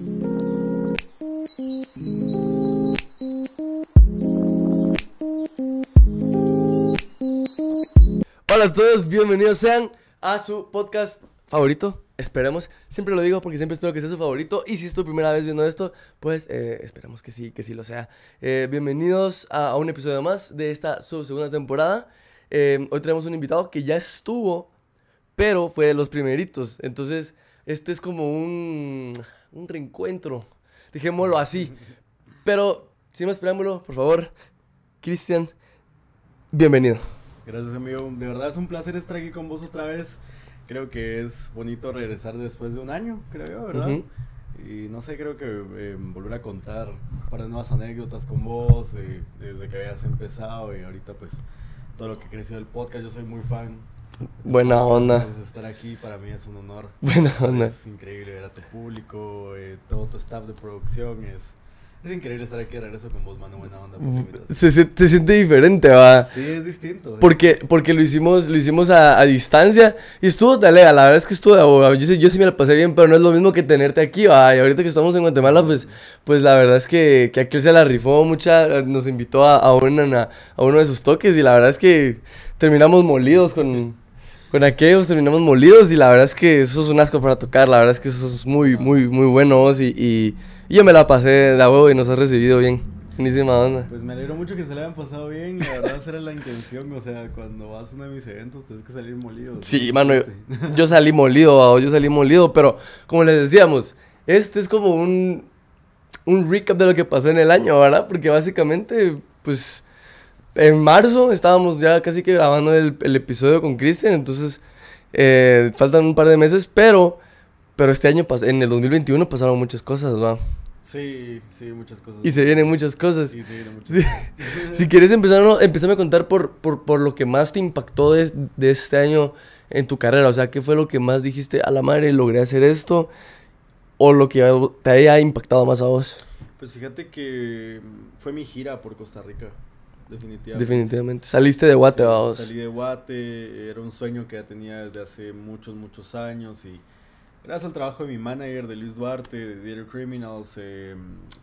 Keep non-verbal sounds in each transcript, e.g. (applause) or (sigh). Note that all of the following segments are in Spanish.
Hola a todos, bienvenidos sean a su podcast favorito. Esperemos, siempre lo digo porque siempre espero que sea su favorito. Y si es tu primera vez viendo esto, pues eh, esperemos que sí, que sí lo sea. Eh, bienvenidos a, un episodio más de esta su segunda temporada. Eh, hoy tenemos un invitado que ya estuvo, pero fue de los primeritos. Entonces, este es como un, un reencuentro, dejémoslo así. Pero, sin más preámbulo, por favor, Cristian, bienvenido. Gracias, amigo. De verdad es un placer estar aquí con vos otra vez. Creo que es bonito regresar después de un año, creo yo, ¿verdad? Y no sé, creo que eh, volver a contar un par de nuevas anécdotas con vos, eh, desde que habías empezado y ahorita pues todo lo que creció el podcast. Yo soy muy fan. Buena onda. Estar aquí para mí es un honor. (laughs) Buena onda. Es increíble ver a tu público, eh, todo tu staff de producción. Es, es increíble estar aquí de regreso con vos, mano. Buena onda. Se, se- se siente diferente, va. Sí, es distinto. es Porque, porque lo hicimos, lo hicimos a, a distancia y estuvo talega, la verdad es que estuvo de abogado. Yo, sí- yo sí me la pasé bien, pero no es lo mismo que tenerte aquí, va. Y ahorita que estamos en Guatemala, pues, pues la verdad es que, que aquel se la rifó mucha, nos invitó a, a, una- a uno de sus toques y la verdad es que terminamos molidos con, con aquellos, terminamos molidos y la verdad es que eso es un asco para tocar, la verdad es que eso es muy, muy, muy bueno y, y, y yo me la pasé de a huevo y nos has recibido bien. Buenísima onda. Pues me alegro mucho que se le hayan pasado bien. La verdad, esa era la intención. O sea, cuando vas a uno de mis eventos, tienes que salir molido. Sí, mano, yo, yo salí molido, babo, yo salí molido, pero como les decíamos, este es como un, un recap de lo que pasó en el año, ¿verdad? Porque básicamente, pues, en marzo estábamos ya casi que grabando el, el episodio con Cristian, entonces eh, faltan un par de meses, pero, pero este año, en el 2021 pasaron muchas cosas, ¿va? Sí, sí, muchas cosas. Y se vienen muchas cosas. Sí, se vienen muchas Sí. cosas. Si quieres empezar, no, empezame a contar por, por, por lo que más te impactó de, de este año en tu carrera. O sea, ¿qué fue lo que más dijiste a la madre, logré hacer esto? O lo que te haya impactado más a vos. Pues fíjate que fue mi gira por Costa Rica. Definitivamente. Definitivamente. Saliste de Guate, Sí, vamos. Salí de Guate, era un sueño que ya tenía desde hace muchos, muchos años y gracias al trabajo de mi manager, de Luis Duarte, de Theater Criminals, eh,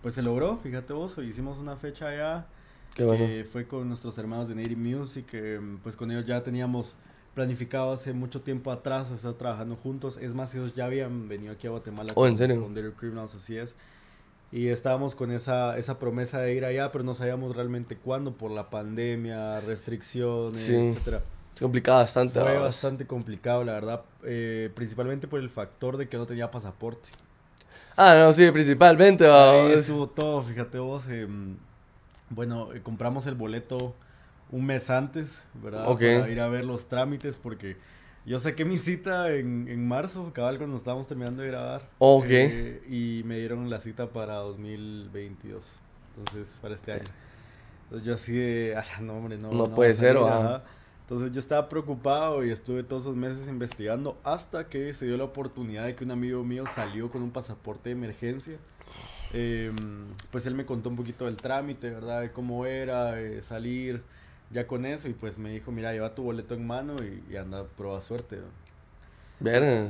pues se logró, fíjate vos, hicimos una fecha allá, Qué bueno. que fue con nuestros hermanos de Native Music, eh, pues con ellos ya teníamos planificado hace mucho tiempo atrás estar trabajando juntos, es más, ellos ya habían venido aquí a Guatemala Oh, ¿en con, serio? con Theater Criminals, así es. Y estábamos con esa, esa promesa de ir allá, pero no sabíamos realmente cuándo por la pandemia, restricciones, Sí. etcétera. Se complicaba bastante, Fue bastante complicado, la verdad, eh, principalmente por el factor de que no tenía pasaporte. Ah, no, sí, principalmente, Ahí estuvo todo, fíjate vos. em, bueno, eh, compramos el boleto un mes antes, ¿verdad? Para ir a ver los trámites, porque yo saqué mi cita en, en marzo, cabal, cuando estábamos terminando de grabar. Ok. eh, y me dieron la cita para 2022, entonces, para este año. Entonces yo así de, ah, no, hombre, no. No va puede ser, ajá. Entonces yo estaba preocupado y estuve todos esos meses investigando hasta que se dio la oportunidad de que un amigo mío salió con un pasaporte de emergencia. Em, pues él me contó un poquito del trámite, ¿verdad? De cómo era eh, salir ya con eso y pues me dijo, mira, lleva tu boleto en mano y, y anda, prueba suerte.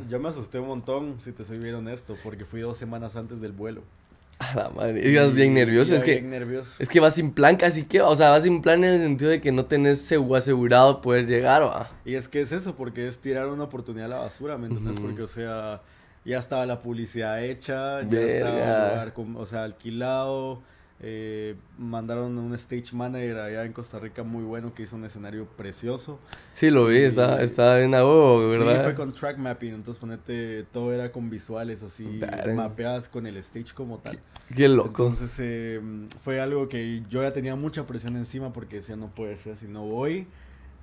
Yo me asusté un montón, si te soy bien honesto, porque fui dos semanas antes del vuelo. (laughs) A la madre. Ibas bien nervioso. Es que, bien nervioso. es que vas sin plan casi que, o sea, vas sin plan en el sentido de que no tenés segu- asegurado poder llegar, va. Y es que es eso, porque es tirar una oportunidad a la basura, ¿me entiendes? Porque, o sea, ya estaba la publicidad hecha, ya Verga. estaba el lugar, o sea, alquilado. Eh, mandaron un stage manager allá en Costa Rica muy bueno que hizo un escenario precioso. Sí, lo vi, estaba, estaba bien a huevo, Sí, ¿verdad? fue con track mapping, entonces ponete, todo era con visuales así, mapeadas con el stage como tal. Qué loco. Entonces eh, fue algo que yo ya tenía mucha presión encima porque decía, no puede ser, si no voy,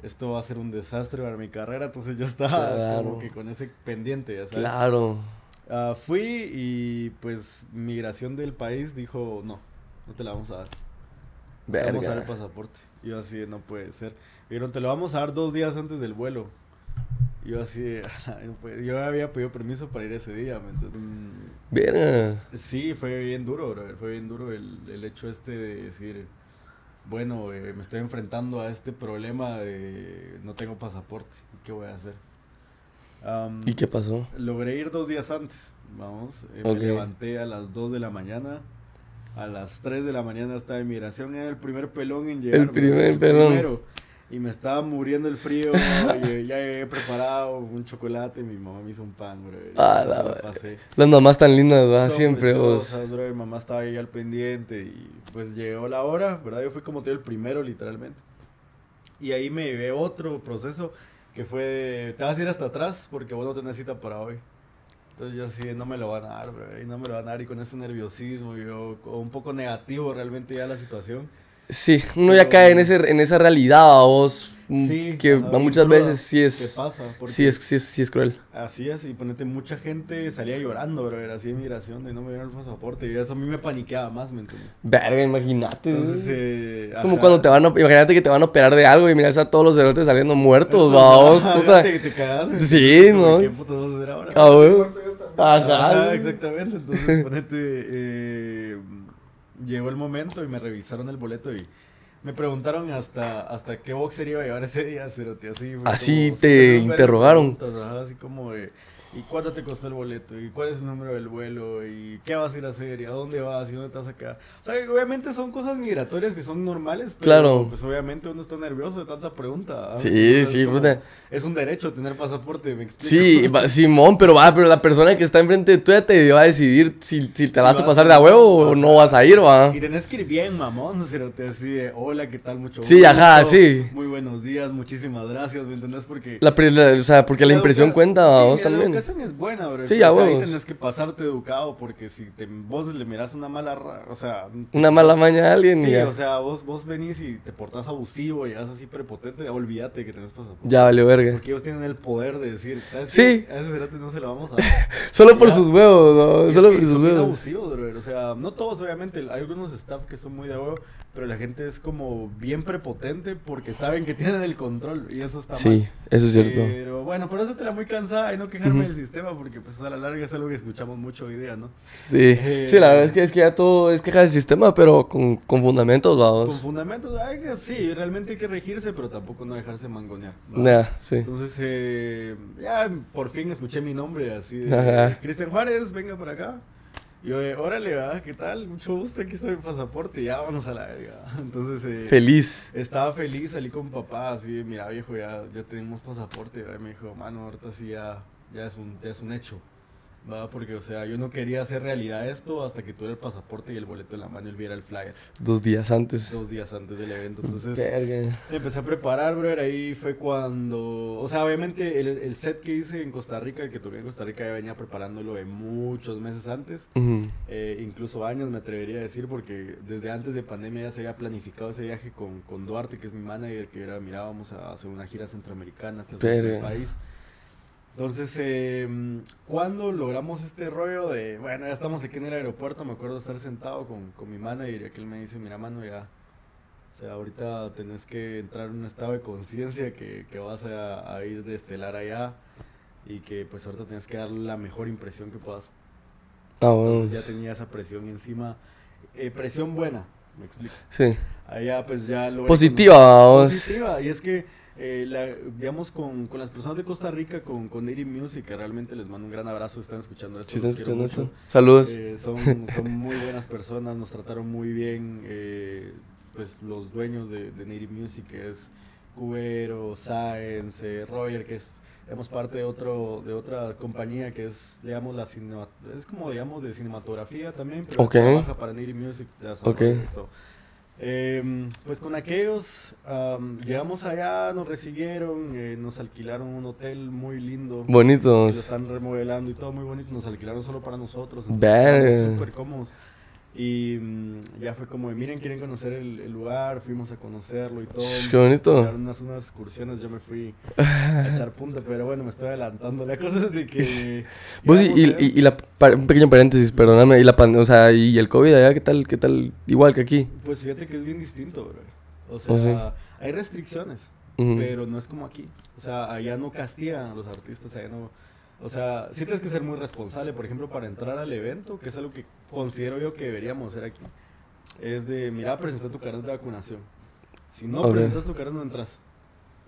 esto va a ser un desastre para mi carrera. Entonces yo estaba Claro. como que con ese pendiente, ya sabes. Claro. Ah, fui y pues migración del país dijo, no, no te la vamos a dar. Te vamos a dar el pasaporte. Y yo así, no puede ser. Dijeron, te lo vamos a dar dos días antes del vuelo. Y yo así, (laughs) yo había pedido permiso para ir ese día, ¿me entiendes? Mm, Verga. Sí, fue bien duro, brother, Fue bien duro el, el hecho este de decir, bueno, eh, me estoy enfrentando a este problema de no tengo pasaporte. ¿Qué voy a hacer? Am, ¿Y qué pasó? Logré ir dos días antes, vamos. eh. Me levanté a las 2 de la mañana. A las 3 de la mañana estaba en migración. Era el primer pelón en llegar. El primer pelón. primero. Y me estaba muriendo el frío. (laughs) y ya llegué preparado un chocolate. Mi mamá me hizo un pan, bro. Ah, la pasé. Las mamás tan lindas, ¿verdad? Son Siempre vos. bro, Mi mamá estaba ahí al pendiente. Y pues llegó la hora, ¿verdad? Yo fui como te digo, el primero, literalmente. Y ahí me llevé otro proceso que fue de, te vas a ir hasta atrás porque vos no tenés cita para hoy. Entonces yo así, no me lo van a dar, bro, y no me lo van a dar y con ese nerviosismo, yo un poco negativo realmente ya la situación. Sí, uno ya Pero- cae en, ese, en esa realidad, ¿va vos. mm, Sí, que muchas veces sí ¿Qué es. pasa? Sí es, sí, es, sí es cruel. Así es, y ponete, mucha gente salía llorando, bro, era así de migración, de no me dieron el pasaporte, y eso a mí me paniqueaba más, ¿me entiendes? Verga, imagínate. Entonces, eh, es como ajá. cuando te van a. Imagínate que te van a operar de algo y miras a todos los cerotes saliendo muertos, Entonces, ¿va vos, (laughs) ajá, puta. Te, te cagas. Sí, ¿no? ¿Qué puto vamos a hacer ahora? Ah. Ajá. Ajá, exactamente. Entonces, ponete, eh, llegó el momento y me revisaron el boleto y me preguntaron hasta, hasta qué boxer iba a llevar ese día, cerote, así. Así como- te interrogaron. así como de, ¿y cuánto te costó el boleto? ¿Y cuál es el número del vuelo? ¿Y qué vas a ir a hacer? ¿Y a dónde vas? ¿Y dónde te vas a quedar? O sea, obviamente son cosas migratorias que son normales, pero Claro. pues obviamente uno está nervioso de tanta pregunta. ¿ah? Sí, Entonces, sí, como- puta. Es un derecho tener pasaporte, me explico. Sí, va- (laughs) Simón, pero va, pero la persona que está enfrente de tú ya te va a decidir si, si te Si vas a pasar de a huevo o no vas a ir, va. Y tenés que ir bien, mamón, pero te así de, hola, ¿qué tal? Mucho Sí, gusto, ajá, sí. Muy buenos días, muchísimas gracias, ¿me entendés? Porque... La, o sea, porque la impresión educa- cuenta sí, vos también. Educación es buena, bro. Sí, pero, a o sea, ahí tenés que pasarte educado porque si te, vos le miras una mala, o sea... Una mala maña a alguien Sí, ya. o sea, vos, vos venís y te portás abusivo y llegas así prepotente, olvídate que tenés pasaporte. Ya valió verga. Porque ellos tienen el poder de decir, ¿sabes Sí. qué? A ese cerote no se lo vamos a dar. (laughs) Solo por Ya. sus huevos, ¿no? Solo por sus son huevos. abusivos, brother. O sea, no todos, obviamente. Hay algunos staff que son muy de huevo, pero la gente es como bien prepotente porque saben que tienen el control y eso está Sí, mal. eso es cierto. Pero bueno, por eso te la muy cansada y no quejarme Ujú. del sistema porque pues a la larga es algo que escuchamos mucho hoy día, ¿no? Sí, Eh, sí, la verdad es que, es que ya todo es queja del sistema, pero con, con fundamentos, Con vamos. fundamentos, ay, sí, realmente hay que regirse, pero tampoco no dejarse mangonear. Nah, sí. Entonces, eh, ya por fin escuché mi nombre así de. Cristian Juárez, venga por acá. Y yo, eh, órale, ¿verdad? ¿qué tal? Mucho gusto, aquí está mi pasaporte, ya vamos a la verga. (laughs) Entonces, eh, Feliz. estaba feliz, salí con papá, así, mira viejo, ya, ya tenemos pasaporte, ¿verdad? Y me dijo, mano, ahorita sí ya, ya, es un, ya es un hecho. ¿Va? Porque, o sea, yo no quería hacer realidad esto hasta que tuviera el pasaporte y el boleto en la mano y él viera el flyer Dos días antes. dos días antes del evento. Entonces, Verga. empecé a preparar, brother, ahí fue cuando, o sea, obviamente el, el set que hice en Costa Rica, el que toqué en Costa Rica, ya venía preparándolo de muchos meses antes, eh, incluso años me atrevería a decir, porque desde antes de pandemia ya se había planificado ese viaje con, con Duarte, que es mi manager, que era, mira, vamos a hacer una gira centroamericana hasta el país. Entonces, eh, cuando logramos este rollo de, bueno, ya estamos aquí en el aeropuerto, me acuerdo estar sentado con, con mi manager y aquel me dice, mira, mano, ya, o sea, ahorita tenés que entrar en un estado de conciencia que, que vas a, a ir de estelar allá y que pues ahorita tienes que dar la mejor impresión que puedas. Ah. Entonces ya tenía esa presión encima, eh, presión buena, me explico. Sí. Allá pues ya lo... Positiva, vamos. Positiva, y es que, eh, la, digamos, con, con las personas de Costa Rica, con, con Native Music, que realmente les mando un gran abrazo, están escuchando esto. Los están escuchando esto. Saludos. Eh, son, son muy buenas personas, nos trataron muy bien, eh, pues los dueños de, de Native Music, que es Cubero, eh, Roger, que es, digamos, parte de, otro, de otra compañía que es, digamos, la cinema, es como, digamos, de cinematografía también, pero trabaja para Native Music, ya sabes, Ok. y todo. Em, pues con aquellos am, llegamos allá, nos recibieron, eh, nos alquilaron un hotel muy lindo. Bonitos. Lo están remodelando y todo muy bonito. Nos alquilaron solo para nosotros. súper cómodos. Y mm, ya fue como, miren, quieren conocer el, el lugar. Fuimos a conocerlo y todo. Qué bonito. Unas, unas excursiones, yo me fui a echar punta. Pero bueno, me estoy adelantando. La cosa es de que. (laughs) Vos y, y, y- y la, un pequeño paréntesis, perdóname, y la o sea, y el COVID allá, ¿qué tal, qué tal? Igual que aquí. Pues fíjate que es bien distinto, bro. O Oh, sea, sí. hay restricciones. Ujú. pero no es como aquí. O sea, allá no castigan a los artistas, allá no... O sea, sí tienes que ser muy responsable, por ejemplo, para entrar al evento, que es algo que considero yo que deberíamos hacer aquí. Es de, mira, presenta tu carnet de vacunación. Si no Ok. presentas tu carnet, no entras.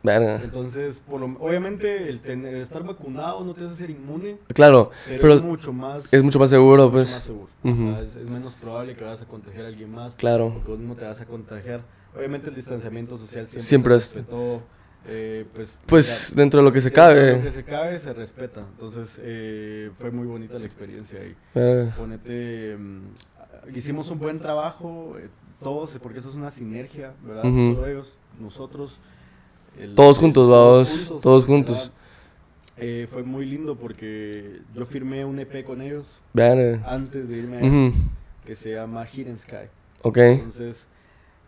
Verga. Entonces, por lo- obviamente, el, tener, el estar vacunado no te hace ser inmune, Claro, pero, pero es mucho más, es mucho más seguro, pues. más seguro. Ujú. Ajá, es, es menos probable que vas a contagiar a alguien más, Claro. porque vos mismo te vas a contagiar. Obviamente, el distanciamiento social siempre, Siempre es- respetó. Eh, pues, Pues ya- dentro de lo que se dentro de Lo cabe. que se cabe se respeta. Entonces, eh, fue muy bonita la experiencia ahí. Verga. Ponete, mm, hicimos un buen trabajo, eh, todos, porque eso es una sinergia, ¿verdad? Solo ellos, nosotros. el- Todos el- juntos, vamos, todos juntos. Eh, fue muy lindo porque yo firmé un EP con ellos antes de irme allá, Ujú. que se llama Hidden Sky. Ok. Entonces,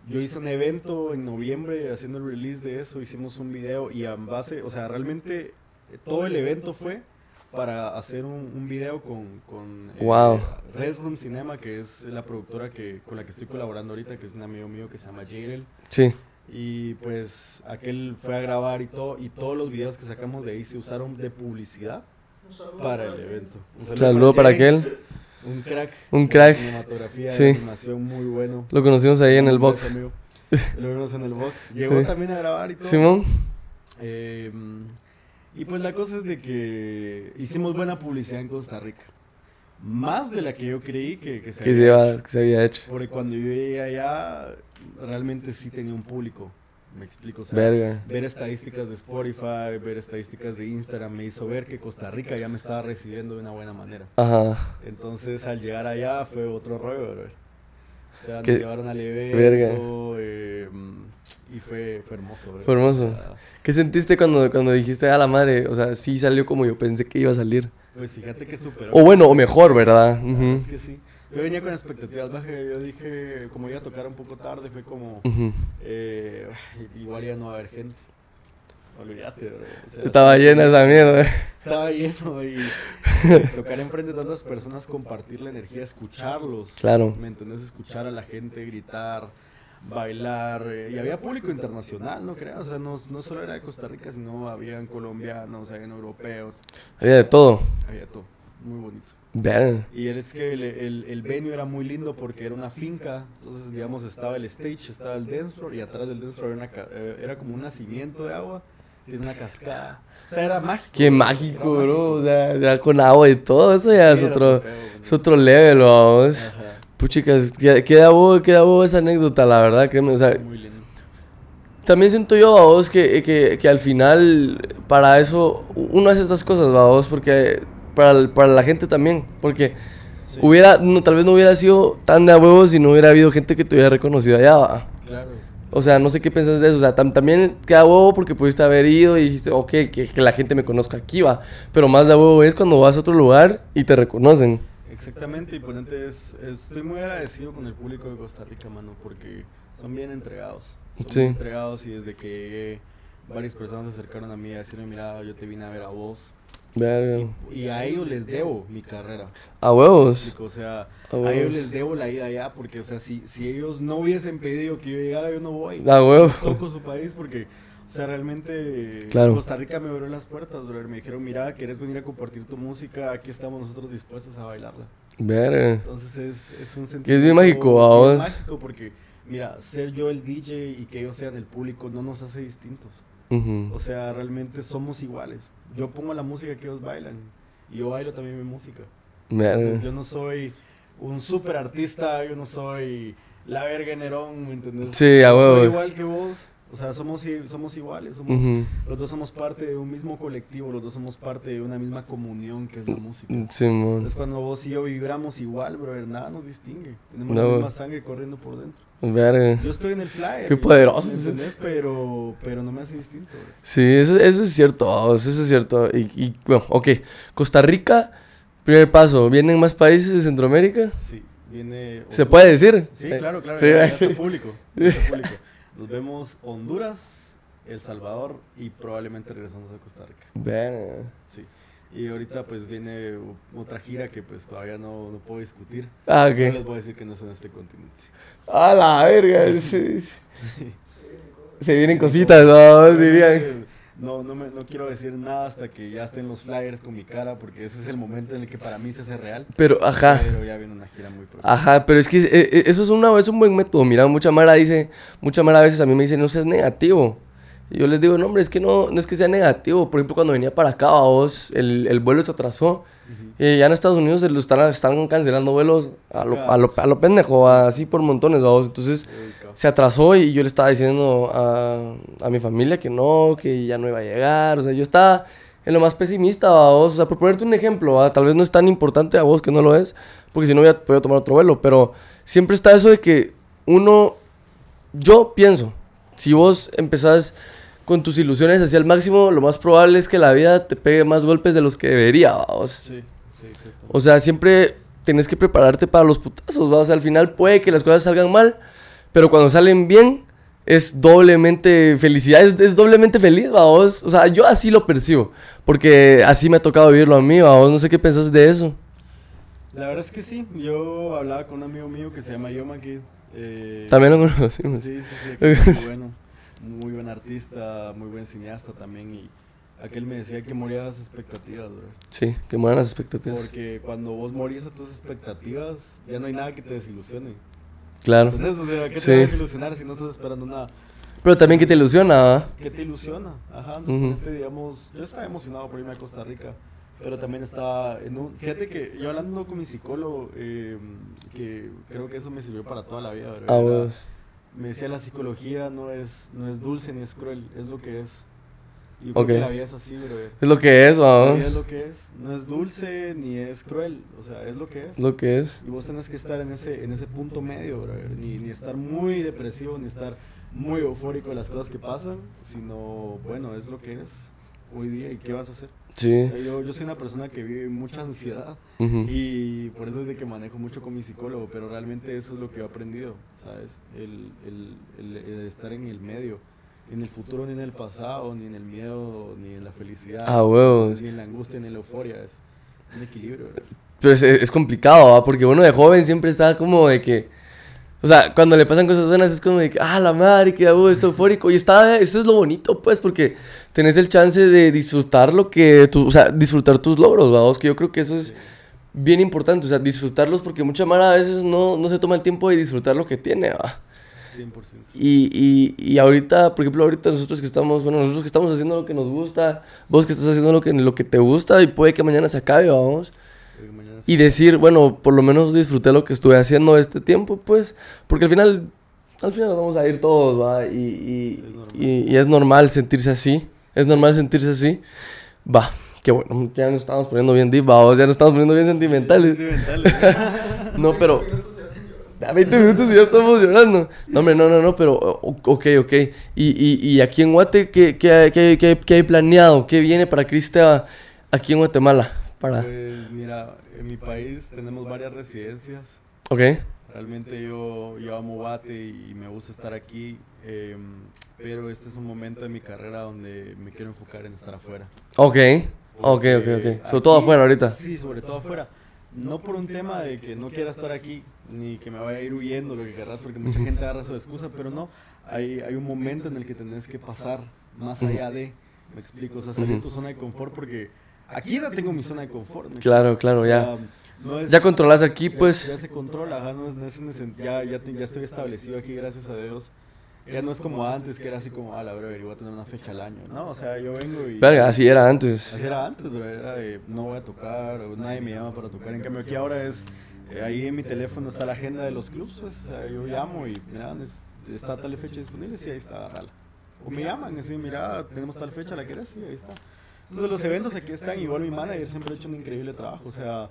yo hice un evento en noviembre haciendo el release de eso, hicimos un video y en base, o sea, realmente eh, todo el evento fue para hacer un, un video con, con eh, Wow. Red Room Cinema, que es la productora que, con la que estoy colaborando ahorita, que es un amigo mío que se llama Jairel. Sí. Y pues aquel fue a grabar y todo, y todos los videos que sacamos de ahí se usaron de publicidad para el evento. Un Saludo para aquel. Un crack. Un crack. Cinematografía, Sí. animación muy bueno. Lo conocimos ahí en el box. amigo. (laughs) Lo vimos en el box. Llegó Sí. también a grabar y todo. Simón. Eh, y pues la cosa es de que hicimos buena publicidad en Costa Rica. Más de la que yo creí que, que se Que había se, iba- hecho. que se había hecho. Porque cuando yo llegué allá, realmente sí tenía un público. Me explico. O sea, Verga. ver estadísticas de Spotify, ver estadísticas de Instagram, me hizo ver que Costa Rica ya me estaba recibiendo de una buena manera. Ajá. Entonces al llegar allá fue otro rollo, bro. O sea, nos llevaron al evento eh, mm, y fue, fue hermoso, bro. Fue hermoso. O sea, ¿Qué sentiste cuando, cuando dijiste a la madre? O sea, sí salió como yo pensé que iba a salir. pues fíjate que superó. O bueno, o mejor, ¿verdad? Es que sí. Yo venía con expectativas bajas. Yo dije, como iba a tocar un poco tarde, fue como, eh, igual ya no va a haber gente. Olvídate, bro. O sea, Estaba llena esa mierda. Estaba lleno y tocar enfrente de tantas personas, compartir la energía, escucharlos. Claro. ¿Me entendés? Escuchar a la gente gritar, bailar. eh, y había público internacional, no creas. O sea, no, no solo era de Costa Rica, sino habían colombianos, habían europeos, Había de todo. había todo. Muy bonito. Verga. Y es que el, el, el venue era muy lindo porque era una finca. Entonces, digamos, estaba el stage, estaba el dance floor y atrás del dance floor era, una eh, era como un nacimiento de agua. Tiene una cascada. O sea, era mágico. Qué mágico, bro. O mágico. sea, ya con agua y todo. Eso ya es Sí, era otro, pedo, es otro level, vamos. Puchicas, queda, bobo, queda bobo esa anécdota, la verdad, créeme. O sea, Muy lindo. también siento yo, vos, que, que, que al final, para eso, uno hace estas cosas, vos, porque para, para la gente también. Porque Sí, hubiera, no, tal vez no hubiera sido tan de a huevo si no hubiera habido gente que te hubiera reconocido allá, va. Claro. O sea, no sé qué piensas de eso. O sea, tam- también queda huevo porque pudiste haber ido y dijiste, ok, que, que la gente me conozca aquí, va. Pero más de a huevo es cuando vas a otro lugar y te reconocen. Exactamente, y ponente es, es- estoy muy agradecido con el público de Costa Rica, mano, porque son bien entregados. Son Sí. bien entregados y desde que llegué, varias personas se acercaron a mí a decirme, mira, yo te vine a ver a vos. Verga. Y a ellos les debo mi carrera. A huevos. O sea, A a ellos huevos. les debo la ida allá, porque, o sea, si, si ellos no hubiesen pedido que yo llegara, yo no voy. A huevo. Toco su país porque, o sea, realmente Claro. Costa Rica me abrió las puertas, brother. Me dijeron, mira, ¿quieres venir a compartir tu música? Aquí estamos nosotros dispuestos a bailarla. Verga. Entonces es, es un Que es bien mágico, bien vamos. mágico porque, mira, ser yo el DJ y que ellos sean el público no nos hace distintos. O sea, realmente somos iguales. Yo pongo la música que ellos bailan y yo bailo también mi música. Entonces, yo no soy un super artista, yo no soy la verga Nerón, ¿me entiendes? Sí, a Soy huevos. igual que vos. O sea, somos, somos iguales, somos, los dos somos parte de un mismo colectivo, los dos somos parte de una misma comunión que es la música. Simón. Entonces cuando vos y yo vibramos igual, brother, nada nos distingue. Tenemos No. la misma sangre corriendo por dentro. Verga. Yo estoy en el flyer. Qué poderoso ¿me es ¿Entendés? Pero, pero no me hace distinto. bro. Sí, eso, eso es cierto, eso es cierto. Y, y, bueno, ok. Costa Rica, primer paso. ¿Vienen más países de Centroamérica? Sí, viene... ¿Se puede decir? Sí, Eh, claro, claro. sí, ya- ya sí. está público. ya está público. (laughs) Nos vemos Honduras, El Salvador y probablemente regresamos a Costa Rica. Verga. Sí. Y ahorita pues viene otra gira que pues todavía no, no puedo discutir. Ah, Solo les ok. voy a decir que no es en este continente. A la verga. sí. (laughs) Se vienen cositas, ¿no? Dirían. No, no, me, no quiero decir nada hasta que ya estén los flyers con mi cara, porque ese es el momento en el que para mí se hace real. Pero, ajá. Pero ya viene una gira muy pronto. Ajá, pero es que eh, eh, eso es, una, es un buen método. Mira, mucha Mara dice, mucha Mara a veces a mí me dice, no seas negativo. Y yo les digo, no, hombre, es que no, no es que sea negativo. Por ejemplo, cuando venía para acá, vos, el, el vuelo se atrasó. Y ya en Estados Unidos se lo están, están cancelando vuelos a lo, a lo, a lo pendejo, así por montones, vamos. Entonces Uy, se atrasó y yo le estaba diciendo a, a mi familia que no, que ya no iba a llegar. O sea, yo estaba en lo más pesimista, vos. O sea, por ponerte un ejemplo, ¿va? tal vez no es tan importante a vos que no lo es, porque si no hubiera podido tomar otro vuelo. Pero siempre está eso de que uno, yo pienso, si vos empezás con tus ilusiones hacia el máximo, lo más probable es que la vida te pegue más golpes de los que debería, vamos. Sí, sí. O sea, siempre tenés que prepararte para los putazos, ¿va? O sea, al final puede que las cosas salgan mal, pero cuando salen bien, es doblemente felicidad, es, es doblemente feliz, vamos. O sea, yo así lo percibo, porque así me ha tocado vivirlo a mí, vamos. No sé qué pensás de eso. La verdad es que sí. Yo hablaba con un amigo mío que se llama Yoma Kid. Eh, También lo conocimos. Sí, sí, sí. (laughs) que bueno. Muy buen artista, muy buen cineasta también. Y aquel me decía que moría las expectativas, bro. Sí, que mueran las expectativas. Porque cuando vos morís a tus expectativas, ya no hay nada que te desilusione. Claro. ¿Entendés? O sea, ¿qué Sí. te va a desilusionar si no estás esperando nada? Pero también que te ilusiona. ¿Qué te ilusiona? Ajá, entonces, ponete, digamos, yo estaba emocionado por irme a Costa Rica, pero también estaba en un... Fíjate que yo hablando con mi psicólogo, eh, que creo que eso me sirvió para toda la vida, ¿verdad? A Era- vos. Me decía la psicología no es, no es dulce ni es cruel, es lo que es. Y yo creo Ok. que la vida es así, bro. Es lo que es, La ¿va? vida es lo que es, no es dulce ni es cruel, o sea, es lo que es. Es lo que es. Y vos tenés que estar en ese, en ese punto medio, bro. Ni, ni estar muy depresivo, ni estar muy eufórico de las cosas que pasan, sino, bueno, es lo que es hoy día y qué vas a hacer. Sí. Yo, yo soy una persona que vive mucha ansiedad y por eso es de que manejo mucho con mi psicólogo, pero realmente eso es lo que he aprendido, ¿sabes? El, el, el- el estar en el medio, en el futuro, ni en el pasado, ni en el miedo, ni en la felicidad, Ah, ni en la angustia, ni en la euforia, es un equilibrio. bro. Pues es, es complicado, ¿va? Porque uno de joven siempre está como de que. O sea, cuando le pasan cosas buenas es como de que, ah, la madre, que hago esto eufórico. Y está, eso es lo bonito, pues, porque tenés el chance de disfrutar lo que tú, o sea, disfrutar tus logros, vamos, que yo creo que eso es bien importante, o sea, disfrutarlos porque mucha mara a veces no, no se toma el tiempo de disfrutar lo que tiene, va. 100%. Y, y, y ahorita, por ejemplo, ahorita nosotros que estamos, bueno, nosotros que estamos haciendo lo que nos gusta, vos que estás haciendo lo que, lo que te gusta y puede que mañana se acabe, vamos. Y decir, bueno, por lo menos disfruté lo que estuve haciendo este tiempo, pues, porque al final, al final nos vamos a ir todos, ¿va? Y, y, Es normal. y- y es normal sentirse así, es normal sentirse así. Va, qué bueno, ya nos estamos poniendo bien deep, va, ya nos estamos poniendo bien sentimentales. Sentimentales. (laughs) No, pero... A 20 minutos y ya estamos llorando. No, hombre, no, no, no, pero... Ok, ok. Y, y, y aquí en Guate, ¿qué, qué, qué, qué- qué hay planeado? ¿Qué viene para Crista aquí en Guatemala? Para... Pues mira, en mi país tenemos varias residencias. Ok, Realmente yo, yo amo Guate y me gusta estar aquí, em, pero este es un momento de mi carrera donde me quiero enfocar en estar afuera. ok, ok, Porque ok, ok. Sobre todo afuera ahorita. Sí, sobre todo afuera. No por un tema de que no quiera estar aquí, ni que me vaya a ir huyendo, lo que querrás, porque mucha gente agarra su excusa, pero no. Hay, hay un momento en el que tenés que pasar más allá de, me explico, o sea, salir de tu zona de confort, porque aquí ya tengo mi zona de confort. ¿me Claro, claro, O ya. sea, no es- Ya controlas aquí, ya- pues. Ya se controla, ajá, no es, no es en ese- ya, ya, te- ya estoy establecido aquí, gracias a Dios. Ya no es como antes, que era así como, a la brother, voy a tener una fecha al año. No, o sea, yo vengo y... Verga, así era antes. Así era antes, bro, era de no voy a tocar, o nadie me llama para tocar. En cambio, aquí ahora es, eh, ahí en mi teléfono está la agenda de los clubs, pues, o sea, yo llamo y, mira, es- está tal fecha disponible, sí, ahí está. O me llaman, y así, mira, tenemos tal fecha, ¿la quieres? Sí, ahí está. Entonces, los eventos aquí están, igual mi manager siempre ha hecho un increíble trabajo, o sea,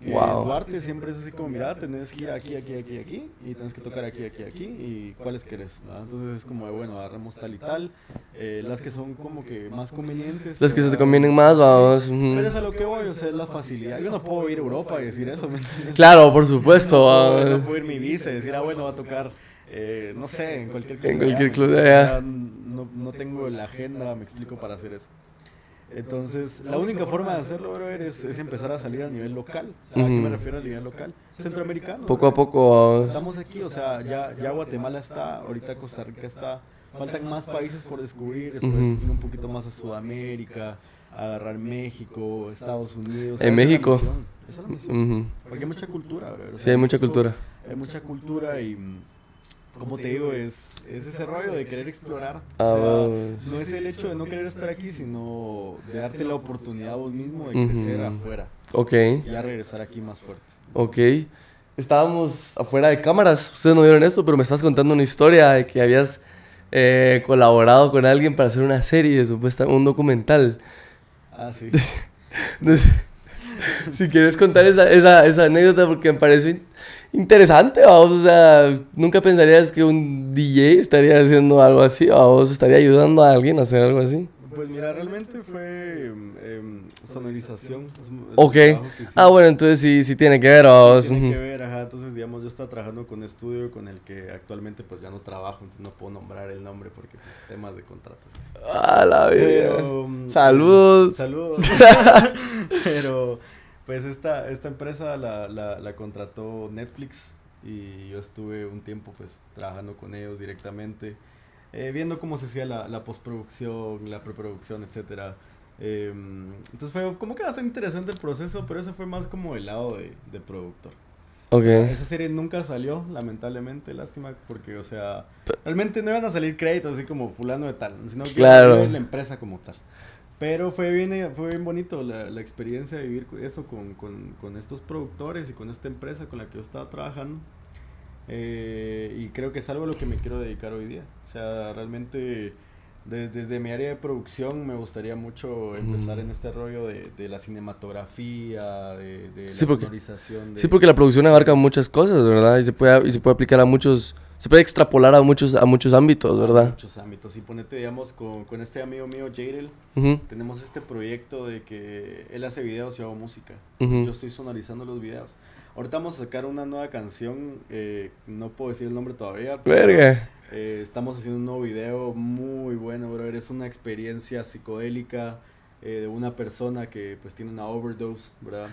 eh, Wow. Duarte siempre es así como, mira, tenés que ir aquí, aquí, aquí, aquí, y tenés que tocar aquí, aquí, aquí, y cuáles querés, ¿verdad? Entonces es como, bueno, agarramos tal y tal, eh, las que son como que más convenientes. Los que se te convienen más, vamos. Sí. Pero es a lo que voy, o sea, es la facilidad. Yo no puedo ir a Europa y decir eso, ¿me entiendes? Claro, por supuesto. (laughs) No puedo, no puedo ir mi visa y decir, ah, bueno, va a tocar, eh, no sé, en cualquier club. En cualquier ¿me club de allá. No, no tengo la agenda, me explico, para hacer eso. Entonces, la única forma de hacerlo, brother, es, es empezar a salir a nivel local. O sea, ¿A qué me refiero a nivel local? Centroamericano. Poco a poco. Estamos aquí, o sea, ya, ya Guatemala está, ahorita Costa Rica está. Faltan más países por descubrir, después ir un poquito más a Sudamérica, agarrar México, Estados Unidos. En esa es la México. misión, esa es la misión. Ujú. Porque hay mucha cultura, brother, o Sí, hay mucha cultura. Hay mucha cultura y mm, como te digo, es, es ese rollo de querer explorar. Ah, o sea, vamos. no es el hecho de no querer estar aquí, sino de darte la oportunidad a vos mismo de crecer afuera Ok, y ya regresar aquí más fuerte. ok. Estábamos afuera de cámaras, ustedes no vieron esto, pero me estás contando una historia de que habías eh, colaborado con alguien para hacer una serie, supuestamente un documental. Ah, sí. (laughs) No sé si quieres contar esa, esa, esa anécdota porque me pareció interesante, vamos. O sea, nunca pensarías que un DJ estaría haciendo algo así, vamos, estaría ayudando a alguien a hacer algo así. Pues mira, realmente fue em, em, sonorización. Ok. Ah, bueno, entonces sí, sí tiene que ver, vamos. Tiene ujú. que ver, ajá. Entonces, digamos, yo estaba trabajando con un estudio con el que actualmente pues ya no trabajo, entonces no puedo nombrar el nombre porque pues temas de contratos. Ah, la vida. Pero, mm, Saludos. Saludos. (laughs) (laughs) Pero, pues esta, esta empresa la, la, la contrató Netflix y yo estuve un tiempo pues trabajando con ellos directamente, eh, viendo cómo se hacía la, la postproducción, la preproducción, etcétera. Eh, entonces fue como que bastante interesante el proceso, pero ese fue más como el lado de, de productor. Ok. Esa serie nunca salió, lamentablemente, lástima, porque, o sea, realmente no iban a salir créditos así como fulano de tal, sino que Claro. la empresa como tal. Pero fue bien, fue bien bonito la, la experiencia de vivir eso con, con, con estos productores y con esta empresa con la que yo estaba trabajando. Eh, y creo que es algo a lo que me quiero dedicar hoy día. O sea, realmente de- desde mi área de producción me gustaría mucho empezar Mm. en este rollo de, de la cinematografía, de, de Sí, la porque- sonorización. de- Sí, porque la producción abarca muchas cosas, ¿verdad? Y se puede, y se puede aplicar a muchos, se puede extrapolar a muchos, a muchos ámbitos, a ¿verdad? muchos ámbitos. Y ponete, digamos, con, con este amigo mío, Jadel, tenemos este proyecto de que él hace videos y yo hago música. Yo estoy sonorizando los videos. Ahorita vamos a sacar una nueva canción, eh, no puedo decir el nombre todavía. pero, Verga. eh, estamos haciendo un nuevo video muy bueno, brother. Es una experiencia psicodélica eh, de una persona que pues tiene una overdose, ¿verdad?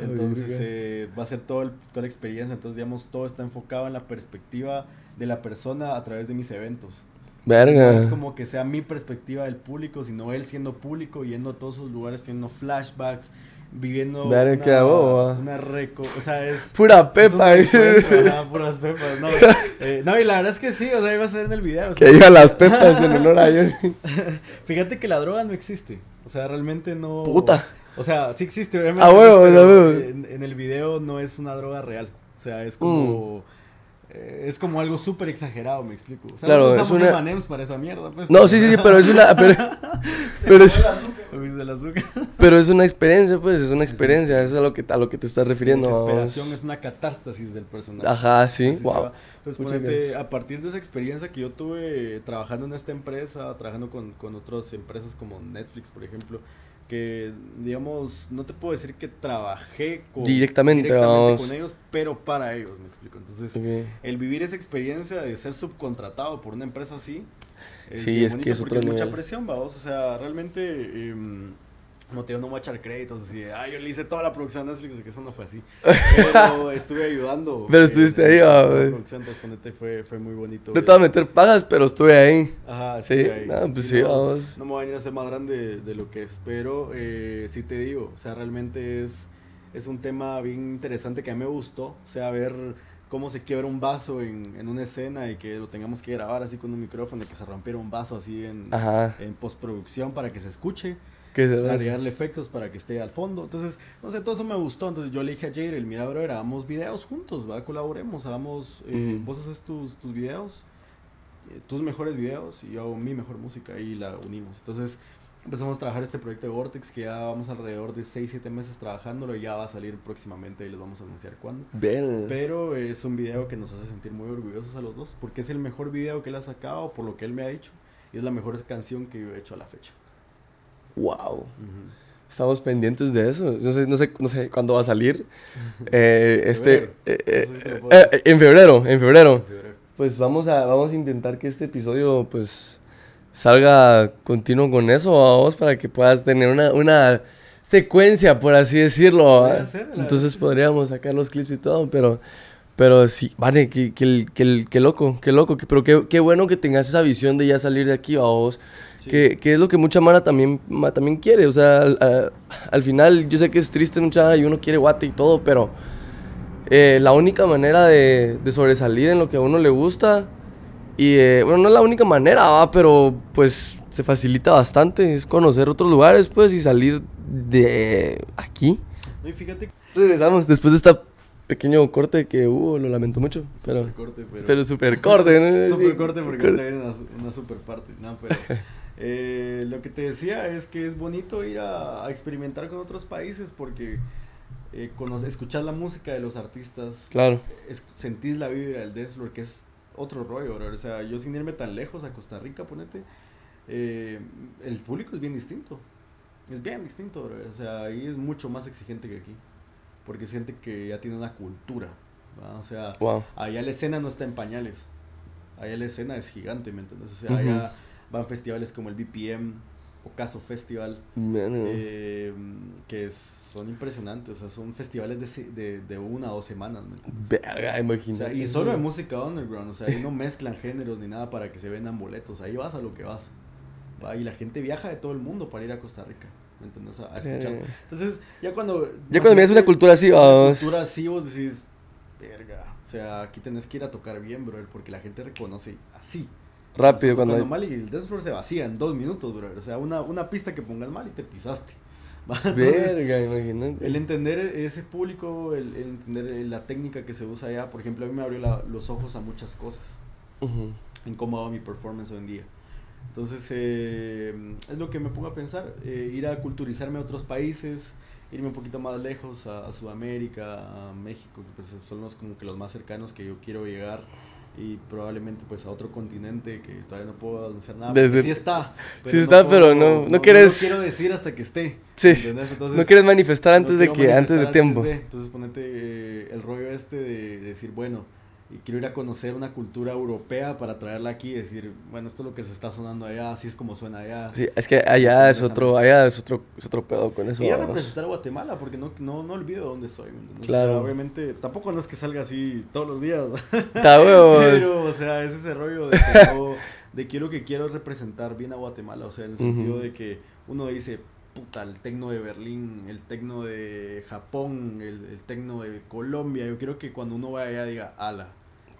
Entonces eh, va a ser todo el- toda la experiencia. Entonces, digamos, todo está enfocado en la perspectiva de la persona a través de mis eventos. No Verga. es como que sea mi perspectiva del público, sino él siendo público, yendo a todos sus lugares, teniendo flashbacks, viviendo una, una reco, o sea, es Pura pepa. ajá, puras pepas, no, (laughs) eh, no, y la verdad es que sí, o sea, iba a ser en el video, o Que sea, diga las pepas en honor a Johnny. (laughs) fíjate que la droga no existe, o sea, realmente no, Puta. o sea, sí existe, obviamente, Ah, pero a huevo. En, en el video no es una droga real, o sea, es como... Mm. Eh, Es como algo súper exagerado, me explico. O sea, Claro, no es una- para esa mierda, pues. No, sí, sí, sí, pero es una, (laughs) pero, pero es, pero es una experiencia, pues, es una experiencia, eso es a lo que, a lo que te estás refiriendo. La desesperación es una catástasis del personaje. Ajá, sí, Así wow. Entonces, ponete, a partir de esa experiencia que yo tuve trabajando en esta empresa, trabajando con, con otras empresas como Netflix, por ejemplo, que, digamos, no te puedo decir que trabajé con, Directamente, vamos. con ellos, pero para ellos, me explico. Entonces, el vivir esa experiencia de ser subcontratado por una empresa así. Sí, bien es que es otro mucha presión, vamos. O sea, realmente. em, no te no voy a echar créditos así de, ah, yo le hice toda la producción a Netflix, que eso no fue así. Pero estuve ayudando. (laughs) Pero eh, estuviste en ahí, la ah, producción, entonces, ponete, fue, fue muy bonito. No eh. te voy a meter pagas, pero estuve ahí. Ajá, Sí, ahí. no, pues sí, no, vamos. no me voy a venir a ser más grande de, de lo que es, pero eh, sí te digo, o sea, realmente es, es un tema bien interesante que a mí me gustó, o sea, ver cómo se quiebra un vaso en, en una escena y que lo tengamos que grabar así con un micrófono y que se rompiera un vaso así en, en postproducción para que se escuche, ¿Qué será eso? agregarle efectos para que esté al fondo. Entonces, no sé, todo eso me gustó. Entonces yo le dije a Jairel, mira, bro, hagamos videos juntos, ¿va? Colaboremos, hagamos, eh, vos haces tus, tus videos, eh, tus mejores videos y yo hago mi mejor música y la unimos. Entonces empezamos a trabajar este proyecto de Vortex que ya vamos alrededor de 6, 7 meses trabajándolo y ya va a salir próximamente y les vamos a anunciar cuándo. Bien. Pero es un video que nos hace sentir muy orgullosos a los dos porque es el mejor video que él ha sacado por lo que él me ha dicho y es la mejor canción que yo he hecho a la fecha. Wow. Estamos pendientes de eso. No sé, no sé, no sé cuándo va a salir. (laughs) Eh, este, eh, en febrero, en febrero. Pues vamos a, vamos a intentar que este episodio, pues, salga continuo con eso, vamos, para que puedas tener una, una secuencia, por así decirlo. Entonces podríamos sacar los clips y todo, pero, pero sí, vale, qué, qué, qué- qué loco, qué loco, pero qué, bueno que tengas esa visión de ya salir de aquí, vamos. Sí. Que, que es lo que mucha Mara también, ma- también quiere. O sea, al, a- al final yo sé que es triste mucha y uno quiere guate y todo, pero eh, la única manera de, de sobresalir en lo que a uno le gusta. Y eh, bueno, no es la única manera, ¿va? pero pues se facilita bastante. Es conocer otros lugares, pues, y salir de aquí. No, y fíjate Regresamos después de este pequeño corte que hubo, lo lamento mucho. Pero, Super corte, pero, pero super corte, ¿no? (laughs) super corte porque corte. una, una super parte. No, pero (laughs) eh, lo que te decía es que es bonito ir a, a experimentar con otros países porque eh, conoce- escuchar la música de los artistas, Claro. es, sentís la vibra del dance floor, que es otro rollo, bro. O sea, yo sin irme tan lejos a Costa Rica, ponete, eh, el público es bien distinto. Es bien distinto, bro. O sea, ahí es mucho más exigente que aquí. Porque siente que ya tiene una cultura. O sea, Wow. allá la escena no está en pañales. Allá la escena es gigante, ¿me entiendes? O sea, allá van festivales como el BPM o Caso Festival, eh, que es- son impresionantes. O sea, son festivales de, de, de una o dos semanas, ¿me entiendes? Verga, O sea, y solo de música underground, o sea, ahí no mezclan géneros ni nada para que se vendan boletos, ahí vas a lo que vas. ¿va? Y la gente viaja de todo el mundo para ir a Costa Rica, ¿me entiendes? A, a escuchar. Entonces, ya cuando... Ya cuando miras una cultura así, una vamos. cultura así, vos decís, verga, o sea, aquí tenés que ir a tocar bien, brother, porque la gente reconoce así. Rápido, cuando hay- mal y el dance floor se vacía en dos minutos, brother. O sea, una, una pista que pongas mal y te pisaste. (laughs) Entonces, Verga, imagínate. el entender ese público, el, el entender la técnica que se usa allá, por ejemplo, a mí me abrió la- los ojos a muchas cosas Ujú. en cómo va mi performance hoy en día. Entonces, eh, es lo que me pongo a pensar, eh, ir a culturizarme a otros países, irme un poquito más lejos, a, a Sudamérica, a México, que pues son los, como que los más cercanos que yo quiero llegar, y probablemente pues a otro continente que todavía no puedo anunciar nada. Desde- sí está. sí está, pero no- no quieres- quiero decir hasta que esté. Sí. No quieres manifestar antes no de que, antes de tiempo. Entonces ponete eh, el rollo este de decir, bueno, y quiero ir a conocer una cultura europea para traerla aquí y decir, bueno, esto es lo que se está sonando allá, así es como suena allá. Sí, es que allá es otro, allá es otro, es otro pedo con eso. Y a representar a Guatemala, porque no, no, no olvido dónde soy. ¿me entiendes? O Claro. sea, obviamente, tampoco no es que salga así todos los días. Está huevo. (laughs) pero, o sea, es ese rollo de que, yo- de quiero que quiero representar bien a Guatemala, o sea, en el sentido de que uno dice, puta, el tecno de Berlín, el tecno de Japón, el, el tecno de Colombia, yo quiero que cuando uno vaya allá diga, ala,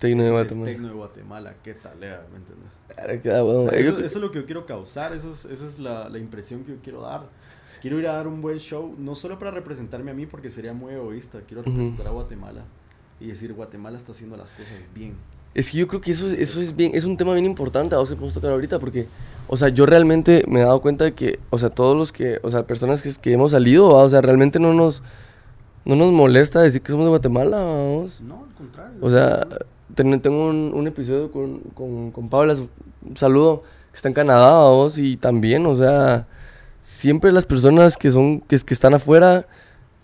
Tecno de Guatemala. tecno de Guatemala, qué talea, ¿me entiendes? Claro, huevo. O sea, eso, eso es lo que yo quiero causar, eso es, esa es la, la impresión que yo quiero dar. Quiero ir a dar un buen show, no solo para representarme a mí, porque sería muy egoísta, quiero representar a Guatemala y decir, Guatemala está haciendo las cosas bien. Es que yo creo que eso, eso es bien, es un tema bien importante a vos que podemos tocar ahorita, porque, o sea, yo realmente me he dado cuenta de que, o sea, todos los que, o sea, personas que, que hemos salido, ¿va? o sea, realmente no nos, no nos molesta decir que somos de Guatemala, vamos. No, al contrario. O sea, tengo un, un episodio con, con, con Paula, un saludo, que está en Canadá, vamos, y también, o sea, siempre las personas que son, que, que están afuera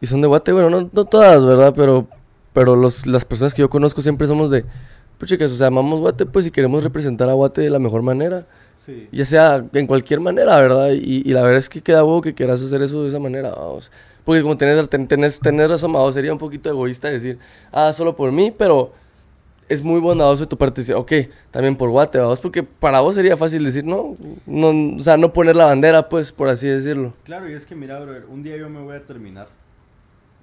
y son de Guate, bueno, no, no todas, ¿verdad? Pero, pero los, las personas que yo conozco siempre somos de, pues chicas, o sea, amamos Guate, pues, y queremos representar a Guate de la mejor manera, sí. ya sea en cualquier manera, ¿verdad? Y, y la verdad es que queda huevo que quieras hacer eso de esa manera, vamos. Porque como tenés, ten- tenés, tenés razón, vamos, sería un poquito egoísta decir, ah, solo por mí, pero es muy bondadoso de tu parte decir, ok, también por Guate, vamos, porque para vos sería fácil decir, no, no, o sea, no poner la bandera, pues, por así decirlo. Claro, y es que mira, brother, un día yo me voy a terminar.